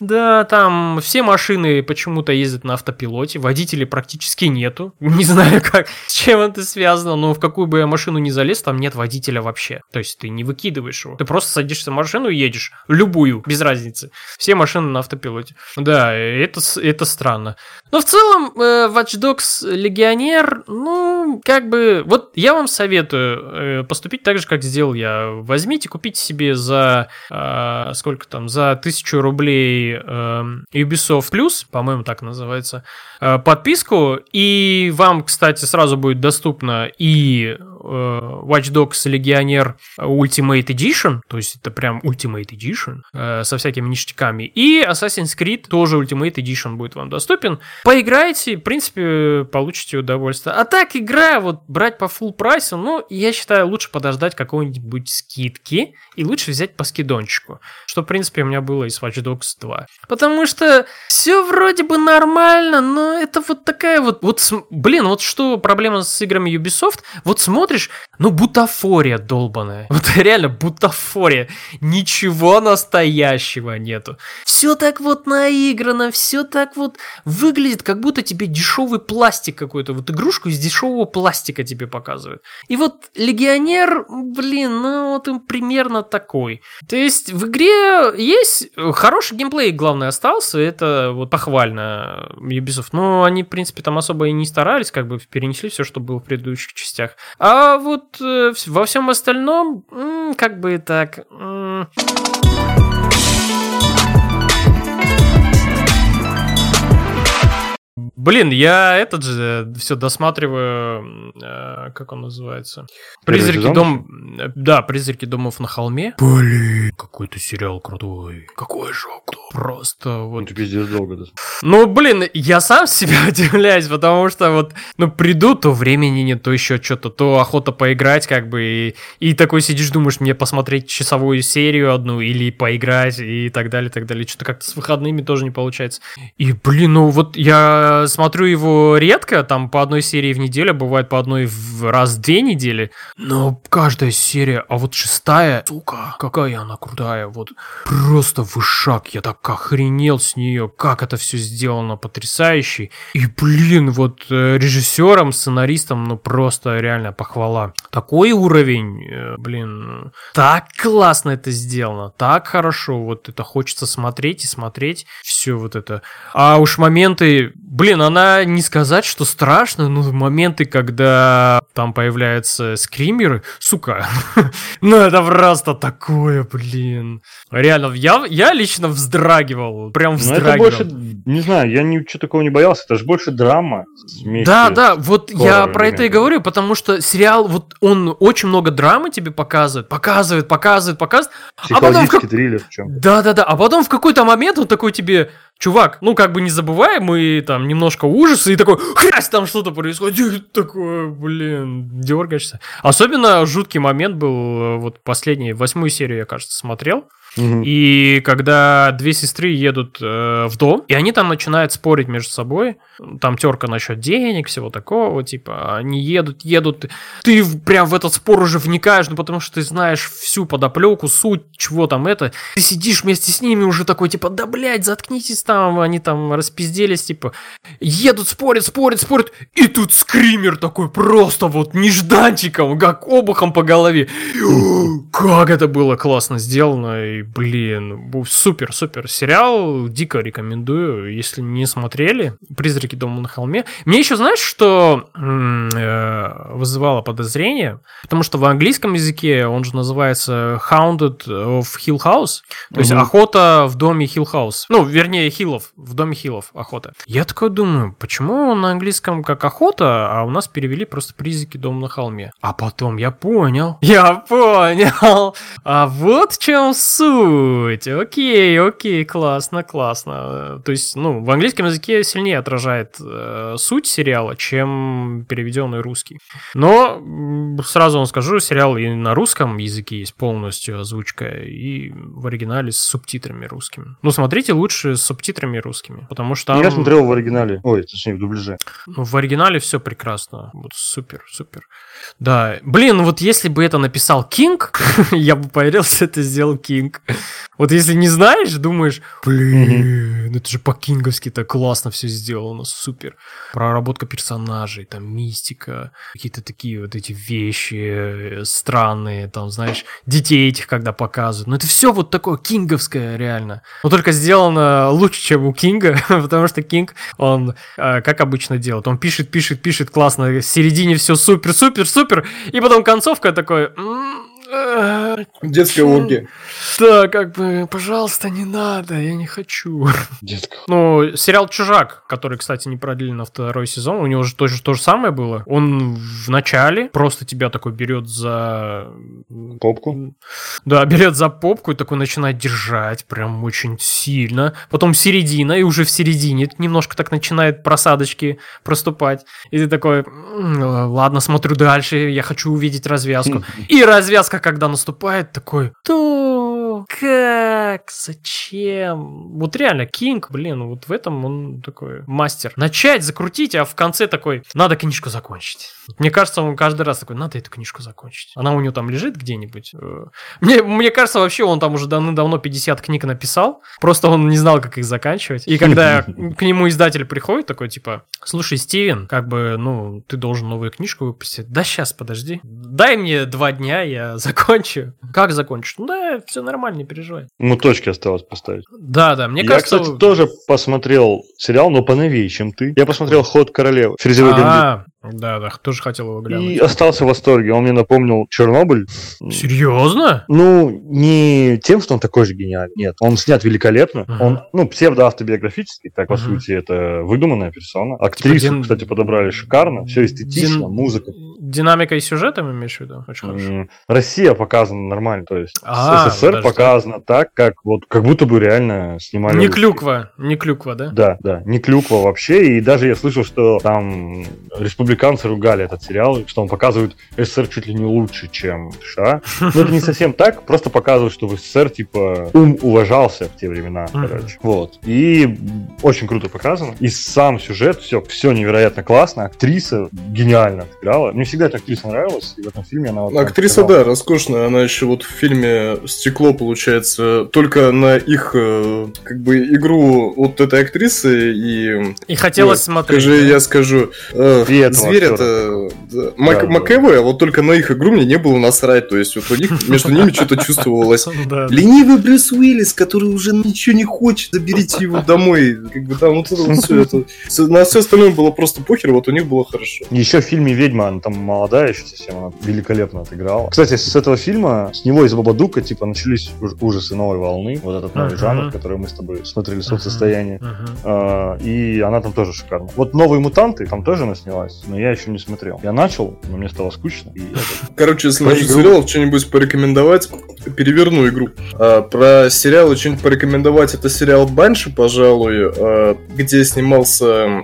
Да, там все машины почему-то ездят на автопилоте, водителей практически нету. Не знаю, как, с чем это связано, но в какую бы я машину ни залез, там нет водителя вообще. То есть ты не выкидываешь его. Ты просто садишься в машину и едешь. Любую, без разницы. Все машины на автопилоте. Да, это, это странно. Но в целом, э, Watch Dogs Легионер, ну, как бы... Вот я вам советую э, поступить так же, как сделал я. Возьмите, купите себе за... Э, сколько там? За тысячу рублей Ubisoft Plus, по-моему, так называется, подписку. И вам, кстати, сразу будет доступно и Watch Dogs Легионер Ultimate Edition, то есть это прям Ultimate Edition, э, со всякими ништяками. И Assassin's Creed тоже Ultimate Edition будет вам доступен. Поиграйте, в принципе, получите удовольствие. А так, игра, вот брать по full прайсу, ну, я считаю, лучше подождать какой-нибудь скидки и лучше взять по скидончику. Что, в принципе, у меня было и с Watch Dogs 2. Потому что все вроде бы нормально, но это вот такая вот... Вот, блин, вот что проблема с играми Ubisoft, вот смотришь, ну, бутафория долбаная. Вот реально бутафория. Ничего настоящего нету. Все так вот наиграно, все так вот выглядит как будто тебе дешевый пластик какой-то, вот игрушку из дешевого пластика тебе показывают. И вот Легионер, блин, ну вот он примерно такой. То есть в игре есть хороший геймплей, главное, остался, это вот похвально Ubisoft. Но они, в принципе, там особо и не старались, как бы перенесли все, что было в предыдущих частях. А вот э, во всем остальном, как бы так... Блин, я этот же все досматриваю, э, как он называется? Призраки дом... Да, Призраки домов на холме. Блин, какой-то сериал крутой. Какой же Просто вот... Ну, ты пиздец долго, да? Ну, блин, я сам себя удивляюсь, потому что вот, ну, приду, то времени нет, то еще что-то, то охота поиграть, как бы, и, и такой сидишь, думаешь, мне посмотреть часовую серию одну или поиграть и так далее, так далее. Что-то как-то с выходными тоже не получается. И, блин, ну вот я смотрю его редко, там по одной серии в неделю, бывает по одной в раз в две недели, но каждая серия, а вот шестая, сука, какая она крутая, вот просто вышаг, я так охренел с нее, как это все сделано потрясающе, и блин, вот э, режиссерам, сценаристам, ну просто реально похвала. Такой уровень, э, блин, так классно это сделано, так хорошо, вот это хочется смотреть и смотреть, все вот это. А уж моменты, блин, она не сказать, что страшно, но моменты, когда там появляются скримеры, сука, ну это просто такое, блин. Реально, я, я лично вздрагивал, прям вздрагивал. Ну это больше, не знаю, я ничего такого не боялся, это же больше драма. Да, да, вот я про это и говорю, потому что сериал, вот он очень много драмы тебе показывает, показывает, показывает, показывает. А потом в... триллер в чем Да, да, да, а потом в какой-то момент он такой тебе, чувак, ну как бы не забывай, мы там немножко ужаса, и такой, хрясь, там что-то происходит, такое, блин, дергаешься. Особенно жуткий момент был, э, вот последний, восьмую серию я, кажется, смотрел, и когда две сестры едут э, в дом, и они там начинают спорить между собой, там терка насчет денег, всего такого, типа, они едут, едут, ты прям в этот спор уже вникаешь, ну потому что ты знаешь всю подоплеку, суть, чего там это, ты сидишь вместе с ними уже такой, типа, да, блядь, заткнитесь там, они там распизделись, типа, едут, спорят, спорят, спорят, и тут скример такой просто вот нежданчиком, как обухом по голове. Как это было классно сделано, и блин, супер-супер сериал, дико рекомендую, если не смотрели. «Призраки дома на холме». Мне еще, знаешь, что э, вызывало подозрение? Потому что в английском языке он же называется Hounded of Hill House, то есть охота в доме Hill House. Ну, вернее, Хиллов, в доме Хиллов охота. Я такой думаю, почему на английском как охота, а у нас перевели просто «Призраки дома на холме». А потом я понял, я понял, а вот в чем суть суть. Окей, окей, классно, классно. То есть, ну, в английском языке сильнее отражает э, суть сериала, чем переведенный русский. Но сразу вам скажу, сериал и на русском языке есть полностью озвучка, и в оригинале с субтитрами русскими. Ну, смотрите лучше с субтитрами русскими, потому что там... Я смотрел в оригинале, ой, точнее, в дубляже. Ну, в оригинале все прекрасно. Вот супер, супер. Да, блин, вот если бы это написал Кинг, я бы поверил, что это сделал Кинг. Вот если не знаешь, думаешь, блин, это же по-кинговски так классно все сделано, супер. Проработка персонажей, там мистика, какие-то такие вот эти вещи э, странные, там, знаешь, детей этих когда показывают. Но это все вот такое кинговское реально. Но только сделано лучше, чем у Кинга, потому что Кинг, он, э, как обычно делает, он пишет, пишет, пишет классно, в середине все супер-супер, супер, и потом концовка такой... Детская оргия. Да, как бы, пожалуйста, не надо, я не хочу. Детская. Ну, сериал «Чужак», который, кстати, не продлили на второй сезон, у него же тоже то же самое было. Он в начале просто тебя такой берет за... Попку? Да, берет за попку и такой начинает держать прям очень сильно. Потом середина, и уже в середине немножко так начинает просадочки проступать. И ты такой, ладно, смотрю дальше, я хочу увидеть развязку. И развязка, когда наступает, такой, то как, зачем? Вот реально, Кинг, блин, вот в этом он такой мастер. Начать, закрутить, а в конце такой, надо книжку закончить. Мне кажется, он каждый раз такой, надо эту книжку закончить. Она у него там лежит где-нибудь. Э, мне, мне кажется, вообще он там уже давно-давно 50 книг написал, просто он не знал, как их заканчивать. И когда к нему издатель приходит, такой, типа, слушай, Стивен, как бы, ну, ты должен новую книжку выпустить. Да сейчас, подожди. Дай мне два дня, я закончу. Как закончишь? Ну да, все нормально, переживай. Ну, точки осталось поставить. Да, да, мне я, кажется... Я, кстати, тоже посмотрел сериал, но поновее, чем ты. Я посмотрел «Ход королевы». Фрезеровый а, да, да, тоже хотел его глянуть. И остался в восторге. Он мне напомнил Чернобыль. Серьезно? Ну, не тем, что он такой же гениальный. Нет, он снят великолепно. Uh-huh. Он, ну, псевдоавтобиографический, так, по сути, это выдуманная персона. Актрису, типа, дин... кстати, подобрали шикарно. Все эстетично, дин... музыка. Динамика и сюжетом имеешь в виду? Очень хорошо. Россия показана нормально, то есть а, СССР показано так, как вот как будто бы реально снимали. Не русские. клюква, не клюква, да? Да, да, не клюква вообще. И даже я слышал, что там республика республиканцы ругали этот сериал, что он показывает СССР чуть ли не лучше, чем США. Но это не совсем так, просто показывает, что в СССР, типа, ум уважался в те времена, короче. Вот. И очень круто показано. И сам сюжет, все, все невероятно классно. Актриса гениально играла. Мне всегда эта актриса нравилась, и в этом фильме она вот Актриса, да, роскошная. Она еще вот в фильме «Стекло», получается, только на их, э, как бы, игру вот этой актрисы и... И хотелось вот, смотреть. Скажи, да? я скажу, э, зверь это... Да, Мак, да, да. а вот только на их игру мне не было насрать. То есть вот у них, между ними что-то чувствовалось. Ленивый Брюс Уиллис, который уже ничего не хочет, заберите его домой. Как бы там вот это вот все это... На все остальное было просто похер, вот у них было хорошо. Еще в фильме «Ведьма», она там молодая еще совсем, она великолепно отыграла. Кстати, с этого фильма, с него из Бабадука, типа, начались ужасы новой волны. Вот этот новый жанр, который мы с тобой смотрели, соцсостояние. А, и она там тоже шикарна. Вот «Новые мутанты», там тоже она снялась, но я еще не смотрел. Я начал, но мне стало скучно. Короче, если насчет сериалов что-нибудь порекомендовать, переверну игру. А, про сериалы что-нибудь порекомендовать, это сериал «Банши», пожалуй, а, где снимался а,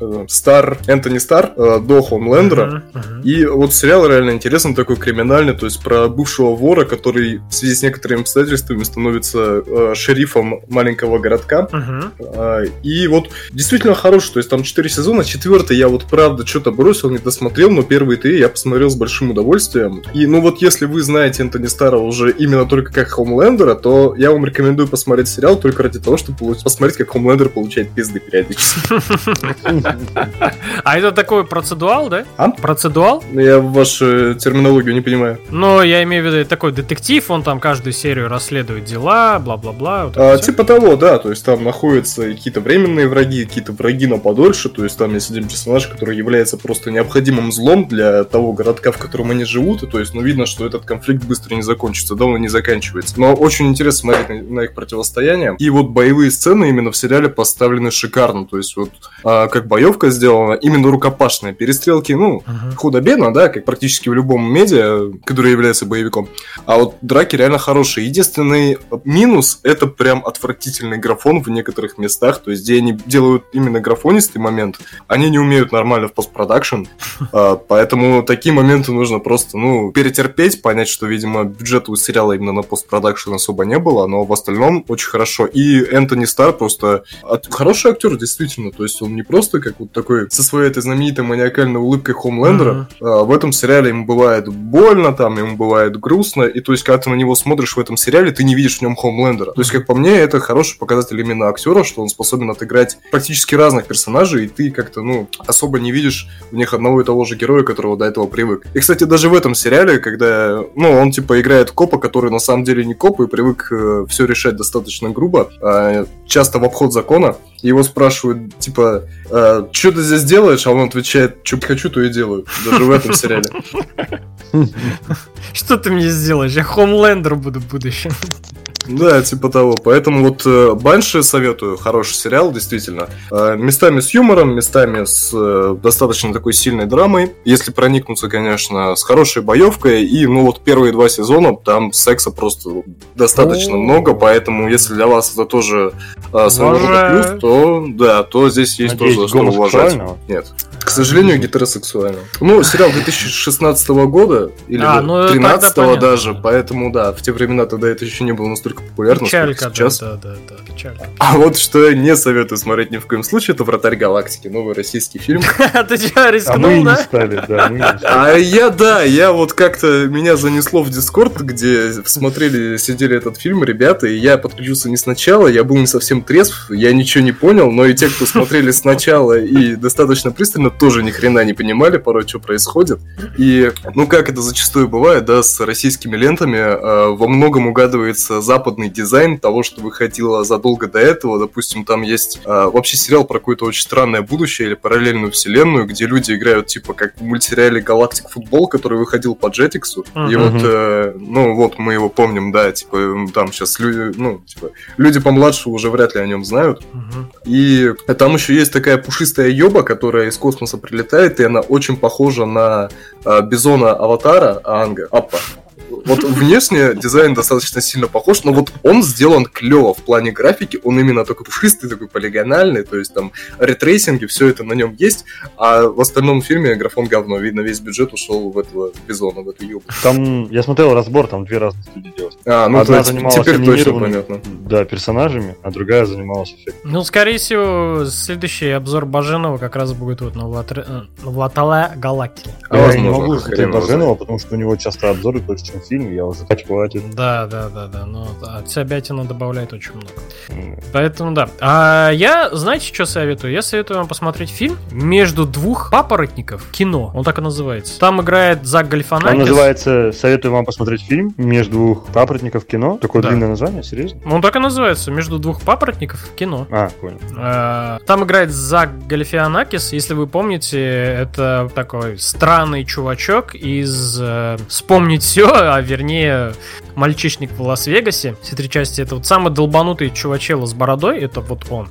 а, Стар, Энтони Стар, а, до Хомлендера. Uh-huh, uh-huh. И вот сериал реально интересный, такой криминальный, то есть про бывшего вора, который в связи с некоторыми обстоятельствами становится а, шерифом маленького городка. Uh-huh. А, и вот действительно хороший, то есть там 4 сезона, четвертый я вот правда что-то бросил, не досмотрел, но первые три я посмотрел с большим удовольствием. И ну вот если вы знаете Энтони Стара уже именно только как Хомлендера, то я вам рекомендую посмотреть сериал только ради того, чтобы посмотреть, как Хомлендер получает пизды периодически. А это такой процедуал, да? А? Процедуал? Я вашу терминологию не понимаю. Но я имею в виду такой детектив, он там каждую серию расследует дела, бла-бла-бла. а, типа того, да, то есть там находятся какие-то временные враги, какие-то враги на подольше, то есть там есть один персонаж, который является просто необходимым злом для того городка, в котором они живут, и то есть, ну, видно, что этот конфликт быстро не закончится, да, он не заканчивается. Но очень интересно смотреть на, на их противостояние. И вот боевые сцены именно в сериале поставлены шикарно, то есть вот а, как боевка сделана, именно рукопашная. Перестрелки, ну, uh-huh. худо-бедно, да, как практически в любом медиа, который является боевиком. А вот драки реально хорошие. Единственный минус — это прям отвратительный графон в некоторых местах, то есть где они делают именно графонистый момент, они не умеют нормально в постпродакшн, а, поэтому такие моменты нужно просто, ну, перетерпеть, понять, что, видимо, бюджета у сериала именно на постпродакшн особо не было, но в остальном очень хорошо. И Энтони Стар просто хороший актер, действительно, то есть он не просто как вот такой со своей этой знаменитой маниакальной улыбкой Хомлендера, mm-hmm. а, в этом сериале ему бывает больно, там ему бывает грустно, и то есть когда ты на него смотришь в этом сериале, ты не видишь в нем Хомлендера. То есть, как по мне, это хороший показатель именно актера, что он способен отыграть практически разных персонажей, и ты как-то, ну, особо не видишь в них одного и того же героя, которого до этого привык. И, кстати, даже в этом сериале, когда, ну, он типа играет копа, который на самом деле не коп и привык э, все решать достаточно грубо, э, часто в обход закона, его спрашивают, типа, э, что ты здесь делаешь? А он отвечает, что хочу, то и делаю. Даже в этом сериале. Что ты мне сделаешь? Я Хомлендер буду в будущем. Да, типа того. Поэтому вот э, Банши советую. Хороший сериал, действительно. Э, местами с юмором, местами с э, достаточно такой сильной драмой. Если проникнуться, конечно, с хорошей боевкой. И, ну, вот первые два сезона там секса просто достаточно много. Поэтому, если для вас это тоже своего рода плюс, то да, то здесь есть тоже что уважать. Нет. К сожалению, гетеросексуально. Ну, сериал 2016 года или а, ну, 13 даже, поэтому да, в те времена тогда это еще не было настолько популярно, печалька, сейчас. Да, да, да, да, печалька. А вот что я не советую смотреть ни в коем случае, это «Вратарь галактики», новый российский фильм. Ты что, рискнул, да? да, А я, да, я вот как-то, меня занесло в Дискорд, где смотрели, сидели этот фильм ребята, и я подключился не сначала, я был не совсем трезв, я ничего не понял, но и те, кто смотрели сначала и достаточно пристально, тоже ни хрена не понимали порой, что происходит. И, ну, как это зачастую бывает, да, с российскими лентами, э, во многом угадывается западный дизайн того, что выходило задолго до этого. Допустим, там есть э, вообще сериал про какое-то очень странное будущее или параллельную вселенную, где люди играют, типа, как в мультсериале «Галактик Футбол», который выходил по Jetix. Uh-huh. И вот, э, ну, вот мы его помним, да, типа, там сейчас люди, ну, типа, люди помладше уже вряд ли о нем знают. Uh-huh. И там еще есть такая пушистая ёба, которая из космоса космоса прилетает, и она очень похожа на э, бизона Аватара Анга, Аппа. Вот внешне дизайн достаточно сильно похож, но вот он сделан клево в плане графики, он именно такой пушистый, такой полигональный, то есть там ray tracing и, все это на нем есть, а в остальном фильме графон говно, видно, весь бюджет ушел в этого бизона, в эту юбку. Там, я смотрел разбор, там две разные студии делают. А, ну Одна то занималась теперь точно понятно. Да, персонажами, а другая занималась эффектом. Ну, скорее всего, следующий обзор Баженова как раз будет вот на Влатре- э, Галактики. А я возможно, не могу смотреть. Баженова, потому что у него часто обзоры больше, чем фильм, я уже хватит. Да, да, да, да. Но от Себятина добавляет очень много. М, Поэтому да. А я, знаете, что советую? Я советую вам посмотреть фильм между двух папоротников. Кино. Он так и называется. Там играет Зак Гальфанакис. Он называется «Советую вам посмотреть фильм между двух папоротников кино». Такое Да. длинное название, серьезно? Он так и называется. Между двух папоротников. Кино. А, понял. Э, Там играет Зак Галифианакис, если вы помните, это такой странный чувачок из э, «Вспомнить все», а вернее «Мальчишник в Лас-Вегасе». Все три части это вот самый долбанутый чувачело с бородой, это вот он.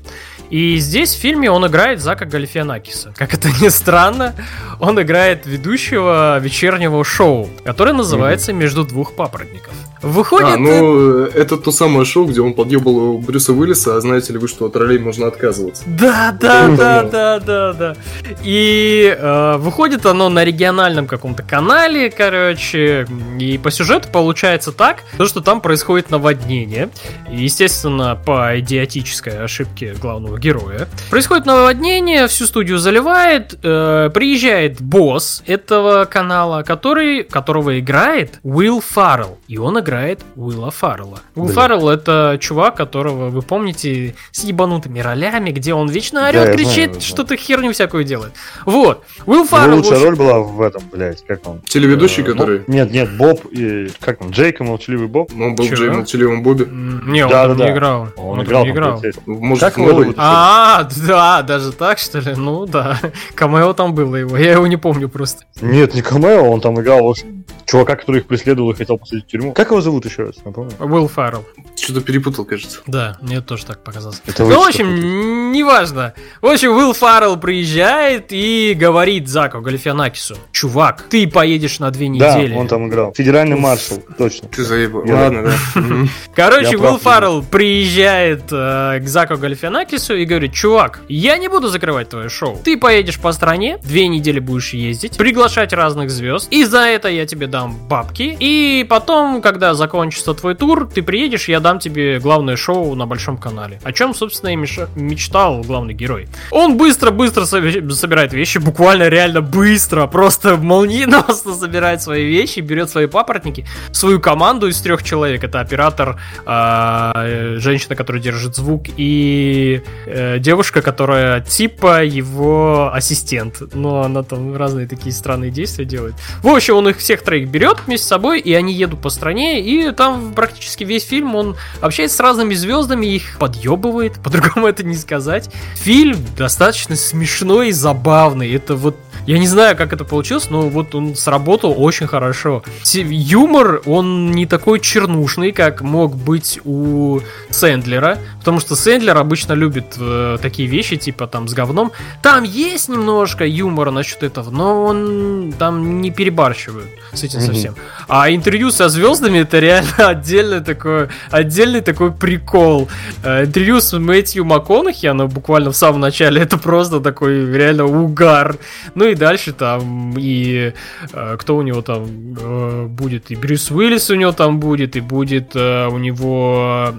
И здесь в фильме он играет Зака Галифианакиса. Как это ни странно, он играет ведущего вечернего шоу, которое называется «Между двух папоротников». Выходит... А, ну, это то самое шоу, где он подъебал Брюса Уиллиса, а знаете ли вы, что от ролей можно отказываться? Да, да, да, да, да, да. И э, выходит оно на региональном каком-то канале, короче. И по сюжету получается так, то, что там происходит наводнение. И, естественно, по идиотической ошибке главного героя. Происходит наводнение, всю студию заливает. э, приезжает босс этого канала, который, которого играет Уилл Фаррелл. И он играет Уилла Фаррелла. Уилл Бля. Фаррелл это чувак, которого вы помните с ебанутыми ролями, где он вечно Да, орет, я кричит, знаю, да. что-то херню всякую делает. Вот. Уилл Его Фаррелл... в лучшая роль была в этом, блядь, как он? Телеведущий, Э, который... Боб- Нет, нет, Боб и... Как он? Джейк и молчаливый Боб? Ну, он был Чё? в Джей молчаливом Бобби. Не, он Да, там да, не да. играл. Он, там играл не играл. Может, Как его новый? А, да, даже так, что ли? Ну да. Камео там было его. Я его не помню просто. Нет, не камео, он там играл, в общем, чувака, который их преследовал и хотел посадить в тюрьму. Как его зовут еще раз, напомню? Уилл Фаррелл. Что-то перепутал, кажется. Да, мне тоже так показалось. Это Ну, в общем, неважно. В общем, Уилл Фаррелл приезжает и говорит Заку Галифианакису, чувак, ты поедешь на две Да, недели. он там играл. Федеральный маршал, точно. Ты заебал. Ладно, да. Короче, Уилл Фаррелл приезжает э, к Заку Галифианакису и говорит, чувак, я не буду закрывать твое шоу. Ты поедешь по стране, две недели будешь ездить, приглашать разных звезд, и за это я тебе дам бабки. И потом, когда закончится твой тур, ты приедешь, я дам тебе главное шоу на большом канале. О чем, собственно, и мечтал главный герой. Он быстро-быстро соби- собирает вещи, буквально реально быстро, просто молниеносно собирает свои вещи, берет свои папоротники, свою команду из трех человек. Это оператор, а, э, женщина, которая держит звук, и э, девушка, которая типа его ассистент. Но она там разные такие странные действия делает. В общем, он их всех троих берет вместе с собой, и они едут по стране, и там практически весь фильм он общается с разными звездами, их подъебывает, по-другому это не сказать. Фильм достаточно смешной и забавный. Это вот я не знаю, как это получилось, но вот он сработал очень хорошо. Юмор, он не такой чернушный, как мог быть у Сэндлера, потому что Сэндлер обычно любит э, такие вещи, типа там с говном. Там есть немножко юмора насчет этого, но он там не перебарщивают с этим Мгм. совсем. А интервью со звездами это реально отдельный такой, отдельный такой прикол. Э, Интервью с Мэтью МакКонахи, оно буквально в самом начале, это просто такой реально угар. Ну и дальше там и э, кто у него там э, будет, и Брюс Уиллис у него там будет, и будет у него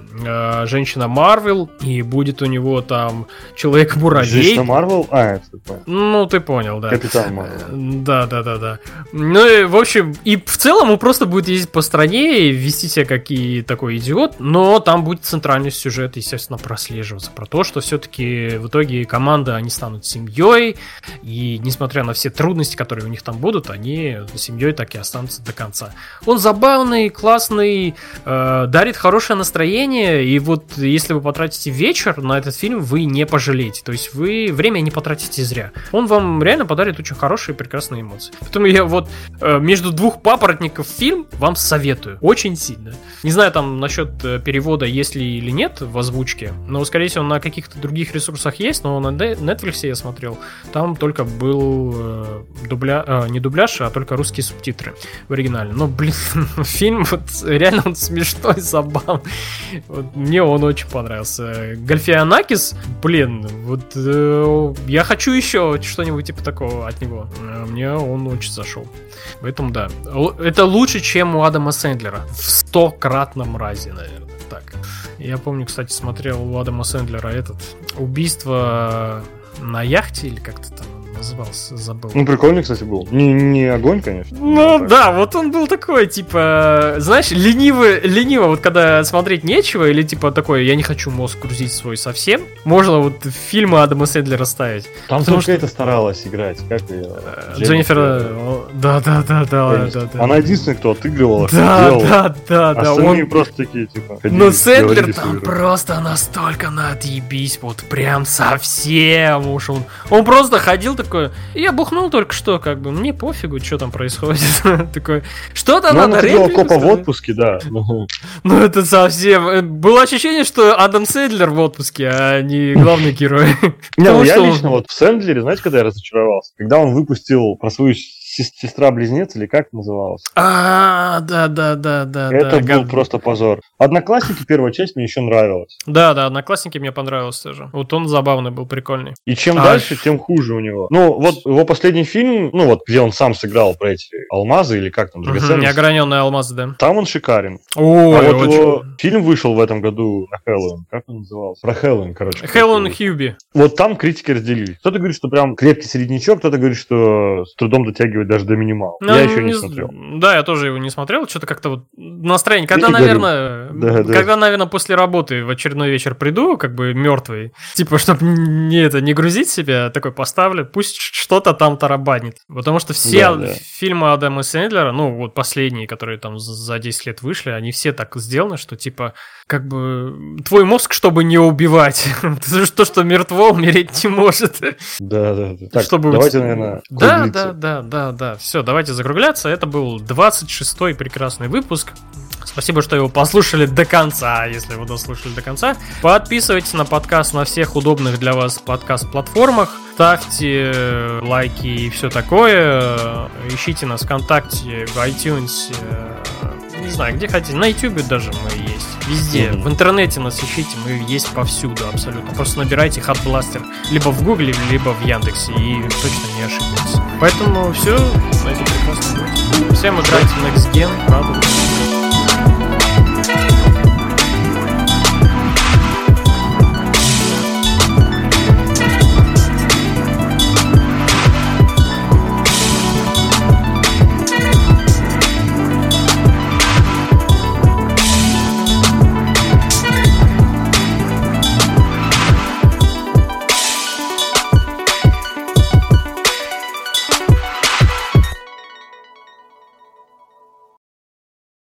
женщина Марвел, и будет у него там Человек-муравей. Женщина Марвел? А, это. Ну, ты понял, да. Капитан Марвел. Да, да, да, да. Ну и, в общем, и в целом он просто будет ездить по стране и вести себя как и такой идиот, но там будет центральный сюжет, естественно, прослеживаться. Про то, что все-таки в итоге команда, они станут семьей, и несмотря на все трудности, которые у них там будут, они семьей так и останутся до конца. Он забавный, классный, э, дарит хорошее настроение, и вот если вы потратите вечер на этот фильм, вы не пожалеете. То есть вы время не потратите зря. Он вам реально подарит очень хорошие и прекрасные эмоции. Поэтому я вот э, между двух папоротников фильм вам советую. Очень сильно. Не знаю там насчет э, перевода, есть ли или нет в озвучке, но, скорее всего, на каких-то других ресурсах есть, но на Netflix я смотрел, там только был в дубля... а, не дубляж, а только русские субтитры в оригинале. Но, блин, фильм вот реально он смешной, забавный. Вот, мне он очень понравился. Гальфианакис, блин, вот э, я хочу еще что-нибудь типа такого от него. Э, мне он очень зашел. Поэтому да. Это лучше, чем у Адама Сэндлера. В стократном разе, наверное. Так. Я помню, кстати, смотрел у Адама Сэндлера этот убийство на яхте или как-то там назывался, забыл. Ну, прикольный, кстати, был. Не, не огонь, конечно. Ну, да, вот он был такой, типа, знаешь, ленивый, лениво, вот когда смотреть нечего, или типа такой, я не хочу мозг грузить свой совсем, можно вот фильмы Адама Сэндлера ставить. Там только что... это старалась играть, как ее? Э, Дженнифер, да, да, да, да, да, Она единственная, кто отыгрывала, да, да, да, да, он просто такие, типа, Но Сэндлер там просто настолько на отъебись, вот прям совсем уж он, он просто ходил такой я бухнул только что, как бы, мне пофигу, что там происходит. такое, что-то ну, надо реплику копа в отпуске, да. ну, это совсем... Э, было ощущение, что Адам Сейдлер в отпуске, а не главный герой. Не, ну я лично вот в Сэндлере, знаете, когда я разочаровался? Когда он выпустил про свою сестра-близнец, или как называлась? А, да, да, да, да. Это был просто позор. Одноклассники первая часть мне еще нравилась. Да, да, Одноклассники мне понравился тоже. Вот он забавный был, прикольный. И чем а... дальше, тем хуже у него. Ну, вот его последний фильм, ну вот, где он сам сыграл про эти алмазы, или как там, драгоценности. Неограненные алмазы, да. Там он шикарен. О, а вот его фильм вышел в этом году на Хэллоуин. Как он назывался? Про Хэллоуин, короче. Хэллоуин Хьюби. Вот там критики разделились. Кто-то говорит, что прям крепкий среднячок, кто-то говорит, что с трудом дотягивает даже до минимала. Ну, я еще не, не смотрел. Да, я тоже его не смотрел. Что-то как-то вот настроение. Когда, наверное, да, да. когда, наверное, после работы в очередной вечер приду, как бы мертвый, типа, чтобы не это не грузить себя, такой поставлю, пусть что-то там тарабанит. Потому что все да, да. фильмы Адама Сэндлера, ну вот последние, которые там за 10 лет вышли, они все так сделаны, что типа как бы твой мозг, чтобы не убивать. То, что мертво, умереть не может. Да, да, да. Так, чтобы... давайте, наверное, Да, да, да, да, да. Все, давайте закругляться. Это был 26-й прекрасный выпуск. Спасибо, что его послушали до конца, если вы дослушали до конца. Подписывайтесь на подкаст на всех удобных для вас подкаст-платформах. Ставьте э, лайки и все такое. Ищите нас ВКонтакте, в iTunes, э, не знаю, где хотите. На YouTube даже мы есть. Везде. В интернете нас ищите, мы есть повсюду абсолютно. Просто набирайте Hot Blaster либо в Гугле, либо в Яндексе, и точно не ошибетесь. Поэтому все, на этом прекрасном Всем играйте в Next Gen, радуйтесь.